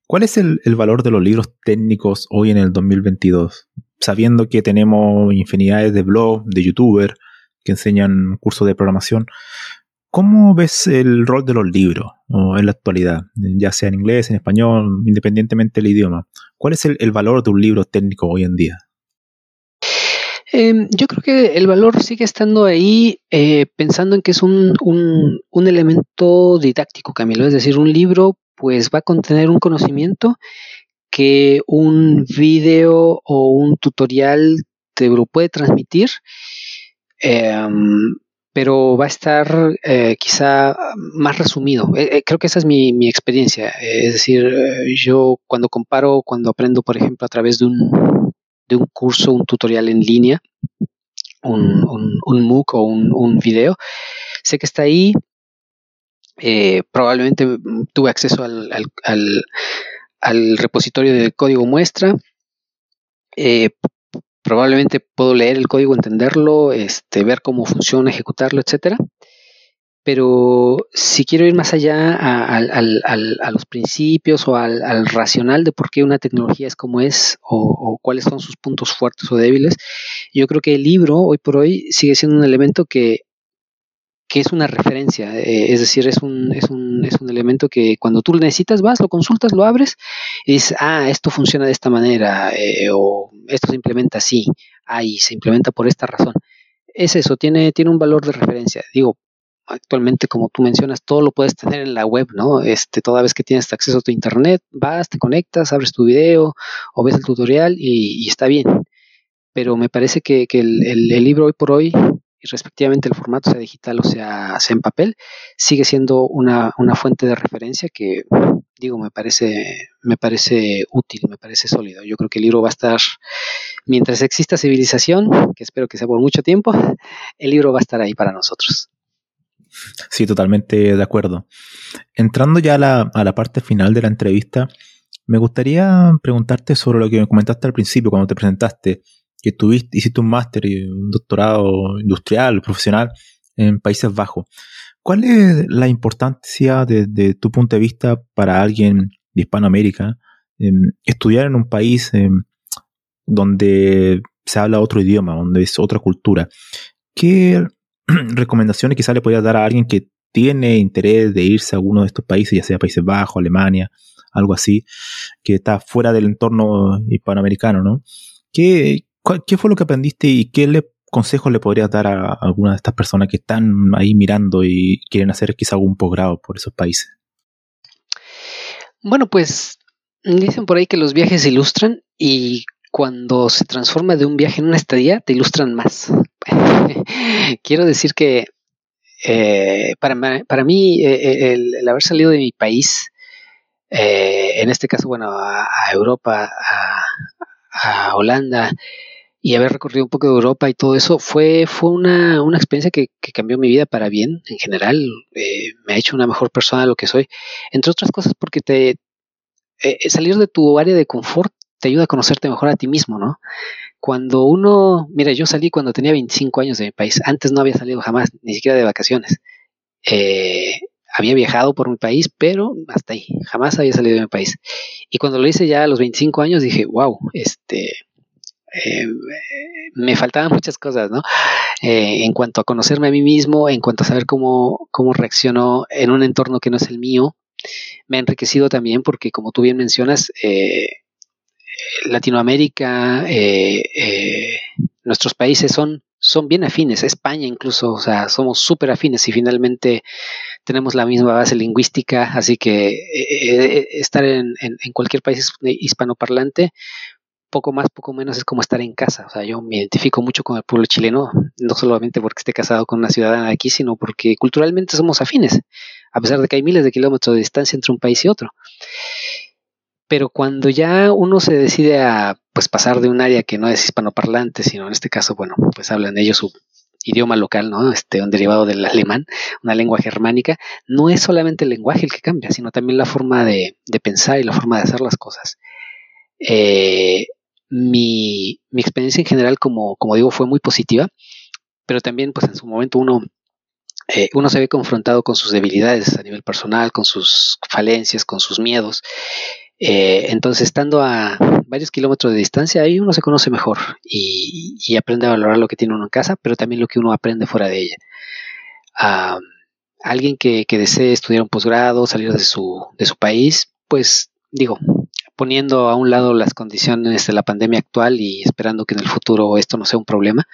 ¿cuál es el, el valor de los libros técnicos hoy en el 2022? Sabiendo que tenemos infinidades de blogs, de youtubers que enseñan cursos de programación, ¿Cómo ves el rol de los libros en la actualidad, ya sea en inglés, en español, independientemente del idioma? ¿Cuál es el, valor de un libro técnico hoy en día? Em, yo creo que el valor sigue estando ahí eh, pensando en que es un, un, elemento didáctico, Camilo. Es decir, un libro pues va a contener un conocimiento que un video o un tutorial te lo puede transmitir. Em, pero va a estar eh, quizá más resumido. Eh, eh, creo que esa es mi, mi experiencia. es decir, yo cuando comparo, cuando aprendo, por ejemplo, a través de un, de un curso, un tutorial en línea, un, un, un MOOC o un, un, video, sé que está ahí. probablemente tuve acceso al, al, al, repositorio de código muestra. Eh, probablemente puedo leer el código, entenderlo, este, ver cómo funciona, ejecutarlo, etcétera. Pero si quiero ir más allá a, los principios o al, racional de por qué una tecnología es como es o, cuáles son sus puntos fuertes o débiles, yo creo que el libro hoy por hoy sigue siendo un elemento que es una referencia, eh, es decir, es un, es, un, es un elemento que cuando tú lo necesitas vas, lo consultas, lo abres y dices, ah, esto funciona de esta manera, eh, o esto se implementa así, ah, se implementa por esta razón. Es eso, tiene, tiene un valor de referencia. Digo, actualmente, como tú mencionas, todo lo puedes tener en la web, ¿no? Este, toda vez que tienes acceso a tu internet, vas, te conectas, abres tu video o ves el tutorial y, está bien. Pero me parece que, el, el libro hoy por hoy y respectivamente el formato sea digital o sea, sea en papel, sigue siendo una, fuente de referencia que, digo, me parece, me parece útil, me parece sólido. Yo creo que el libro va a estar, mientras exista civilización, que espero que sea por mucho tiempo, el libro va a estar ahí para nosotros. Sí, totalmente de acuerdo. Entrando ya a la, parte final de la entrevista, me gustaría preguntarte sobre lo que me comentaste al principio cuando te presentaste que tuviste, hiciste un máster y un doctorado industrial, profesional en Países Bajos. ¿Cuál es la importancia desde tu punto de vista para alguien de Hispanoamérica estudiar en un país donde se habla otro idioma, donde es otra cultura? ¿Qué recomendaciones quizás le podrías dar a alguien que tiene interés de irse a uno de estos países, ya sea Países Bajos, Alemania, algo así, que está fuera del entorno hispanoamericano, ¿no? ¿Qué, ¿Qué fue lo que aprendiste y qué consejos le podrías dar a alguna de estas personas que están ahí mirando y quieren hacer quizá algún posgrado por esos países? Bueno, pues dicen por ahí que los viajes ilustran y cuando se transforma de un viaje en una estadía, te ilustran más. Quiero decir que eh, para, mí eh, el, haber salido de mi país, eh, en este caso, bueno, a, Europa, a, Holanda, y haber recorrido un poco de Europa y todo eso, fue, fue una, una experiencia que, que, cambió mi vida para bien en general. me ha hecho una mejor persona de lo que soy, entre otras cosas porque te, salir de tu área de confort te ayuda a conocerte mejor a ti mismo, ¿no? Cuando uno, mira, yo salí cuando tenía 25 años de mi país, antes no había salido jamás, ni siquiera de vacaciones. Eh, había viajado por mi país, pero hasta ahí, jamás había salido de mi país. Y cuando lo hice ya a los 25 años dije, wow, este, eh, me faltaban muchas cosas, ¿no? Eh, en cuanto a conocerme a mí mismo, en cuanto a saber cómo, cómo reacciono en un entorno que no es el mío, me ha enriquecido también porque, como tú bien mencionas, eh, Latinoamérica, eh, eh, nuestros países son, son bien afines, España incluso, o sea, somos súper afines y finalmente tenemos la misma base lingüística, así que eh, estar en, cualquier país hispanoparlante, poco más, poco menos es como estar en casa. O sea, yo me identifico mucho con el pueblo chileno, no solamente porque esté casado con una ciudadana de aquí, sino porque culturalmente somos afines, a pesar de que hay miles de kilómetros de distancia entre un país y otro. Pero cuando ya uno se decide a pues pasar de un área que no es hispanoparlante, sino en este caso, bueno, pues hablan ellos su idioma local, ¿no? Este, un derivado del alemán, una lengua germánica, no es solamente el lenguaje el que cambia, sino también la forma de, pensar y la forma de hacer las cosas. Eh, mi, experiencia en general, como, como digo, fue muy positiva, pero también, pues en su momento uno, eh, uno se ve confrontado con sus debilidades a nivel personal, con sus falencias, con sus miedos. Eh, entonces, estando a varios kilómetros de distancia, ahí uno se conoce mejor y, aprende a valorar lo que tiene uno en casa, pero también lo que uno aprende fuera de ella. alguien que, desee estudiar un posgrado, salir de su, de su país, pues digo, poniendo a un lado las condiciones de la pandemia actual y esperando que en el futuro esto no sea un problema,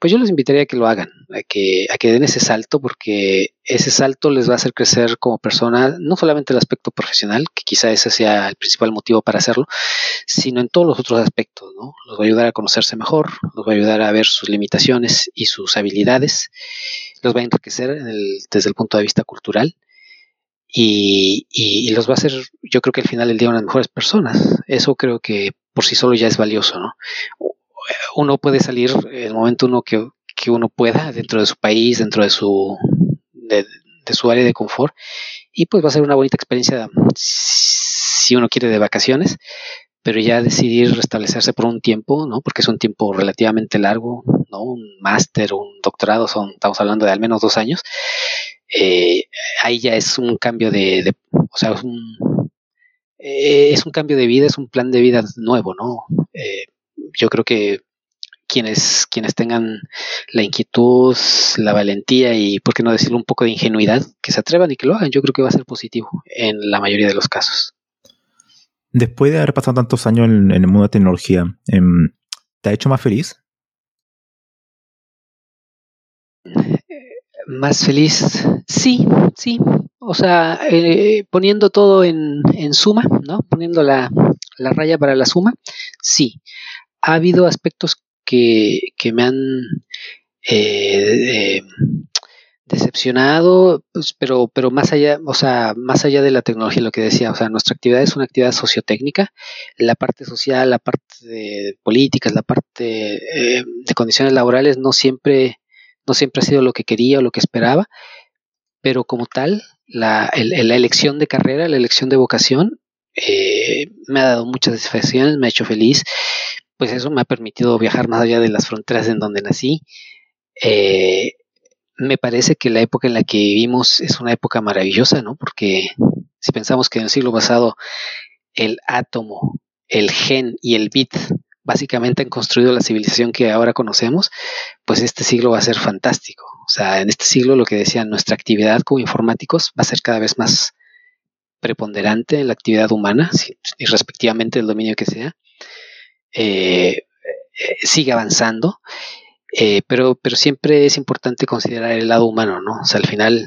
pues yo les invitaría a que lo hagan, a que, a que den ese salto, porque ese salto les va a hacer crecer como persona, no solamente el aspecto profesional, que quizá ese sea el principal motivo para hacerlo, sino en todos los otros aspectos, ¿no? Los va a ayudar a conocerse mejor, los va a ayudar a ver sus limitaciones y sus habilidades, los va a enriquecer desde el punto de vista cultural y, los va a hacer, yo creo que al final del día, unas mejores personas. Eso creo que por sí solo ya es valioso, ¿no? Uno puede salir el momento uno que, uno pueda dentro de su país, dentro de su, de, su área de confort, y pues va a ser una bonita experiencia si uno quiere de vacaciones, pero ya decidir restablecerse por un tiempo, ¿no? Porque es un tiempo relativamente largo, ¿no? Un máster, un doctorado, son, estamos hablando de al menos dos años, eh, ahí ya es un cambio de, o sea, es un, eh, es un cambio de vida, es un plan de vida nuevo, ¿no? Eh, yo creo que quienes, quienes tengan la inquietud, la valentía y, por qué no decirlo, un poco de ingenuidad, que se atrevan y que lo hagan, yo creo que va a ser positivo en la mayoría de los casos. Después de haber pasado tantos años en, en el mundo de tecnología, em, ¿te ha hecho más feliz? Más feliz, sí, sí. O sea, eh, poniendo todo en, suma, ¿no? Poniendo la, raya para la suma, sí. Ha habido aspectos que, me han eh, decepcionado, pues, pero, pero más allá, o sea, más allá de la tecnología, lo que decía, o sea, nuestra actividad es una actividad sociotécnica, la parte social, la parte de políticas, la parte eh, de condiciones laborales no siempre no siempre ha sido lo que quería o lo que esperaba, pero como tal, la, elección de carrera, la elección de vocación, eh, me ha dado muchas satisfacciones, me ha hecho feliz, pues eso me ha permitido viajar más allá de las fronteras en donde nací. Eh, me parece que la época en la que vivimos es una época maravillosa, ¿no? Porque si pensamos que en el siglo pasado el átomo, el gen y el bit básicamente han construido la civilización que ahora conocemos, pues este siglo va a ser fantástico. O sea, en este siglo lo que decían, nuestra actividad como informáticos va a ser cada vez más preponderante en la actividad humana, y respectivamente el dominio que sea, eh, eh, sigue avanzando Eh, pero, pero siempre es importante considerar el lado humano, ¿no? O sea, al final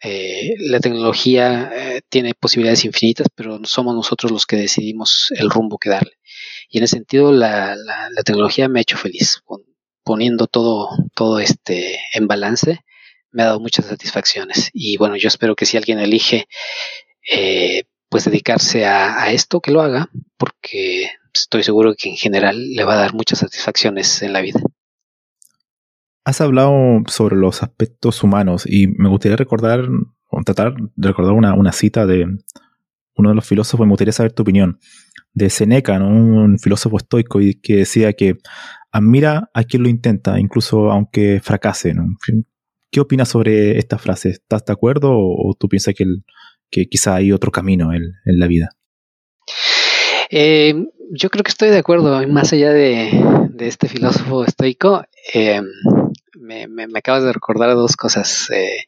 eh, la tecnología tiene posibilidades infinitas, pero somos nosotros los que decidimos el rumbo que darle. Y en ese sentido, la, la, tecnología me ha hecho feliz, poniendo todo, todo este en balance, me ha dado muchas satisfacciones. Y bueno, yo espero que si alguien elige pues dedicarse a, esto, que lo haga, porque estoy seguro que en general le va a dar muchas satisfacciones en la vida. Has hablado sobre los aspectos humanos y me gustaría recordar, o tratar de recordar una, cita de uno de los filósofos, me gustaría saber tu opinión, de Seneca, un filósofo estoico, y que decía que admira a quien lo intenta, incluso aunque fracase. ¿Qué opinas sobre esta frase? ¿Estás de acuerdo o, tú piensas que, que quizá hay otro camino en, la vida? Eh, yo creo que estoy de acuerdo, más allá de, este filósofo estoico, eh, me, me, acabas de recordar dos cosas, eh,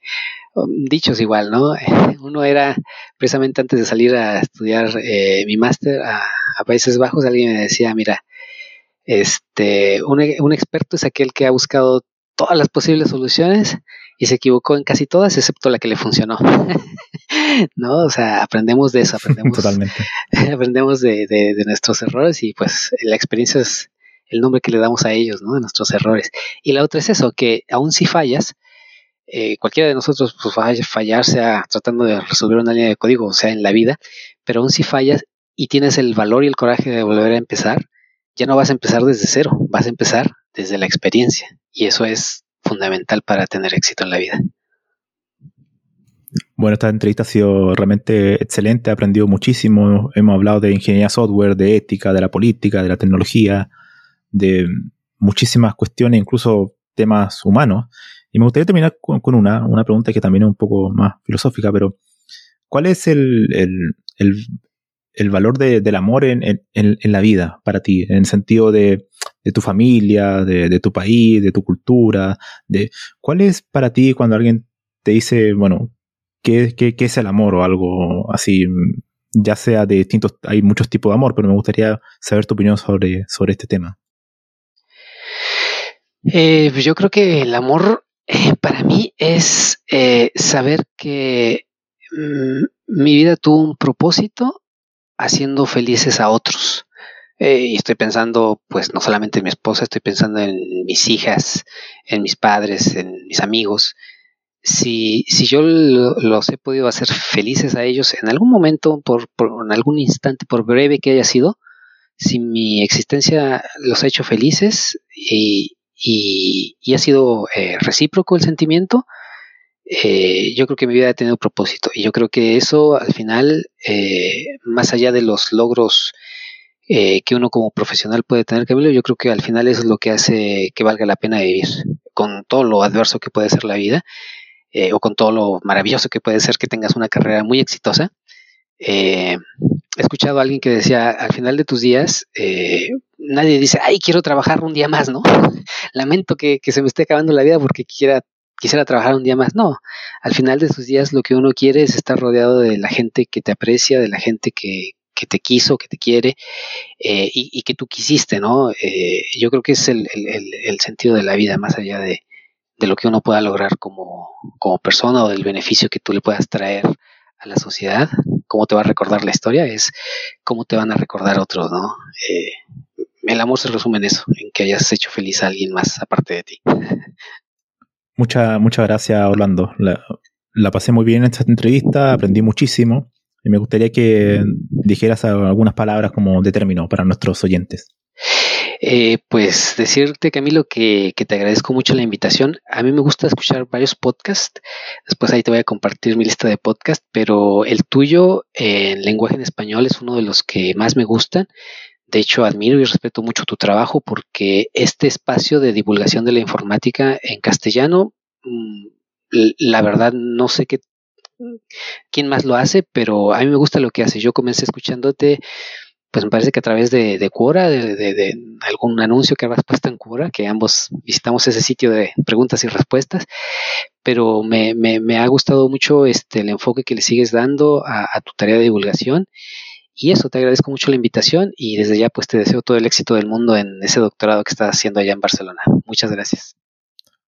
um, dichos igual, ¿no? Uno era precisamente antes de salir a estudiar eh, mi máster a, Países Bajos, alguien me decía, mira, este, un experto es aquel que ha buscado todas las posibles soluciones y se equivocó en casi todas, excepto la que le funcionó. ¿No? O sea, aprendemos de eso, aprendemos, Totalmente. aprendemos de, de, de, nuestros errores y pues la experiencia es el nombre que le damos a ellos, ¿no? De nuestros errores. Y la otra es eso, que aún si fallas, eh, cualquiera de nosotros pues, va a fallar, sea tratando de resolver una línea de código, o sea, en la vida, pero aún si fallas y tienes el valor y el coraje de volver a empezar, ya no vas a empezar desde cero, vas a empezar desde la experiencia. Y eso es fundamental para tener éxito en la vida. Bueno, esta entrevista ha sido realmente excelente, he aprendido muchísimo, hemos hablado de ingeniería software, de ética, de la política, de la tecnología, de muchísimas cuestiones, incluso temas humanos. Y me gustaría terminar con, una, una pregunta que también es un poco más filosófica, pero ¿cuál es el, valor del amor en, la vida para ti? En el sentido de, tu familia, de, tu país, de tu cultura. De, ¿Cuál es para ti cuando alguien te dice, bueno, ¿qué, qué, qué es el amor o algo así? Ya sea de distintos, hay muchos tipos de amor, pero me gustaría saber tu opinión sobre, sobre este tema. Eh, pues yo creo que el amor eh, para mí es eh, saber que mm, mi vida tuvo un propósito haciendo felices a otros. Y estoy pensando, pues, no solamente en mi esposa, estoy pensando en mis hijas, en mis padres, en mis amigos. Si, si yo los he podido hacer felices a ellos en algún momento, por, por, en algún instante, por breve que haya sido, si mi existencia los ha hecho felices y, y, ha sido eh, recíproco el sentimiento, eh, yo creo que mi vida ha tenido propósito y yo creo que eso al final, eh, más allá de los logros que uno como profesional puede tener, Camilo, yo creo que al final eso es lo que hace que valga la pena vivir, con todo lo adverso que puede ser la vida o con todo lo maravilloso que puede ser que tengas una carrera muy exitosa. he escuchado a alguien que decía, al final de tus días, nadie dice, ay, quiero trabajar un día más, ¿no? Lamento que, se me esté acabando la vida porque quisiera trabajar un día más. No, al final de sus días lo que uno quiere es estar rodeado de la gente que te aprecia, de la gente que, te quiso, que te quiere eh, y, que tú quisiste, ¿no? Eh, yo creo que es el, sentido de la vida, más allá de, lo que uno pueda lograr como, persona o del beneficio que tú le puedas traer a la sociedad, cómo te va a recordar la historia, es cómo te van a recordar otros, ¿no? Eh, el amor se resume en eso, en que hayas hecho feliz a alguien más aparte de ti. Muchas muchas gracias, Orlando. La, pasé muy bien en esta entrevista, aprendí muchísimo y me gustaría que dijeras algunas palabras como de término para nuestros oyentes. Eh, pues decirte, Camilo, que, que, te agradezco mucho la invitación. A mí me gusta escuchar varios podcasts. Después ahí te voy a compartir mi lista de podcasts, pero el tuyo en lenguaje en español es uno de los que más me gustan. De hecho, admiro y respeto mucho tu trabajo porque este espacio de divulgación de la informática en castellano, mm, la verdad no sé qué, quién más lo hace, pero a mí me gusta lo que hace. Yo comencé escuchándote, pues me parece que a través de, de Quora, de, algún anuncio que habrás puesto en Quora, que ambos visitamos ese sitio de preguntas y respuestas, pero me, ha gustado mucho este, el enfoque que le sigues dando a tu tarea de divulgación Y eso, te agradezco mucho la invitación y desde ya pues te deseo todo el éxito del mundo en ese doctorado que estás haciendo allá en Barcelona. Muchas gracias.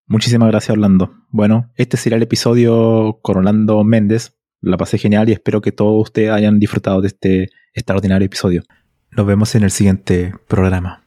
Muchísimas gracias Orlando. Bueno, este será el episodio con Orlando Méndez. La pasé genial y espero que todos ustedes hayan disfrutado de este extraordinario episodio. Nos vemos en el siguiente programa.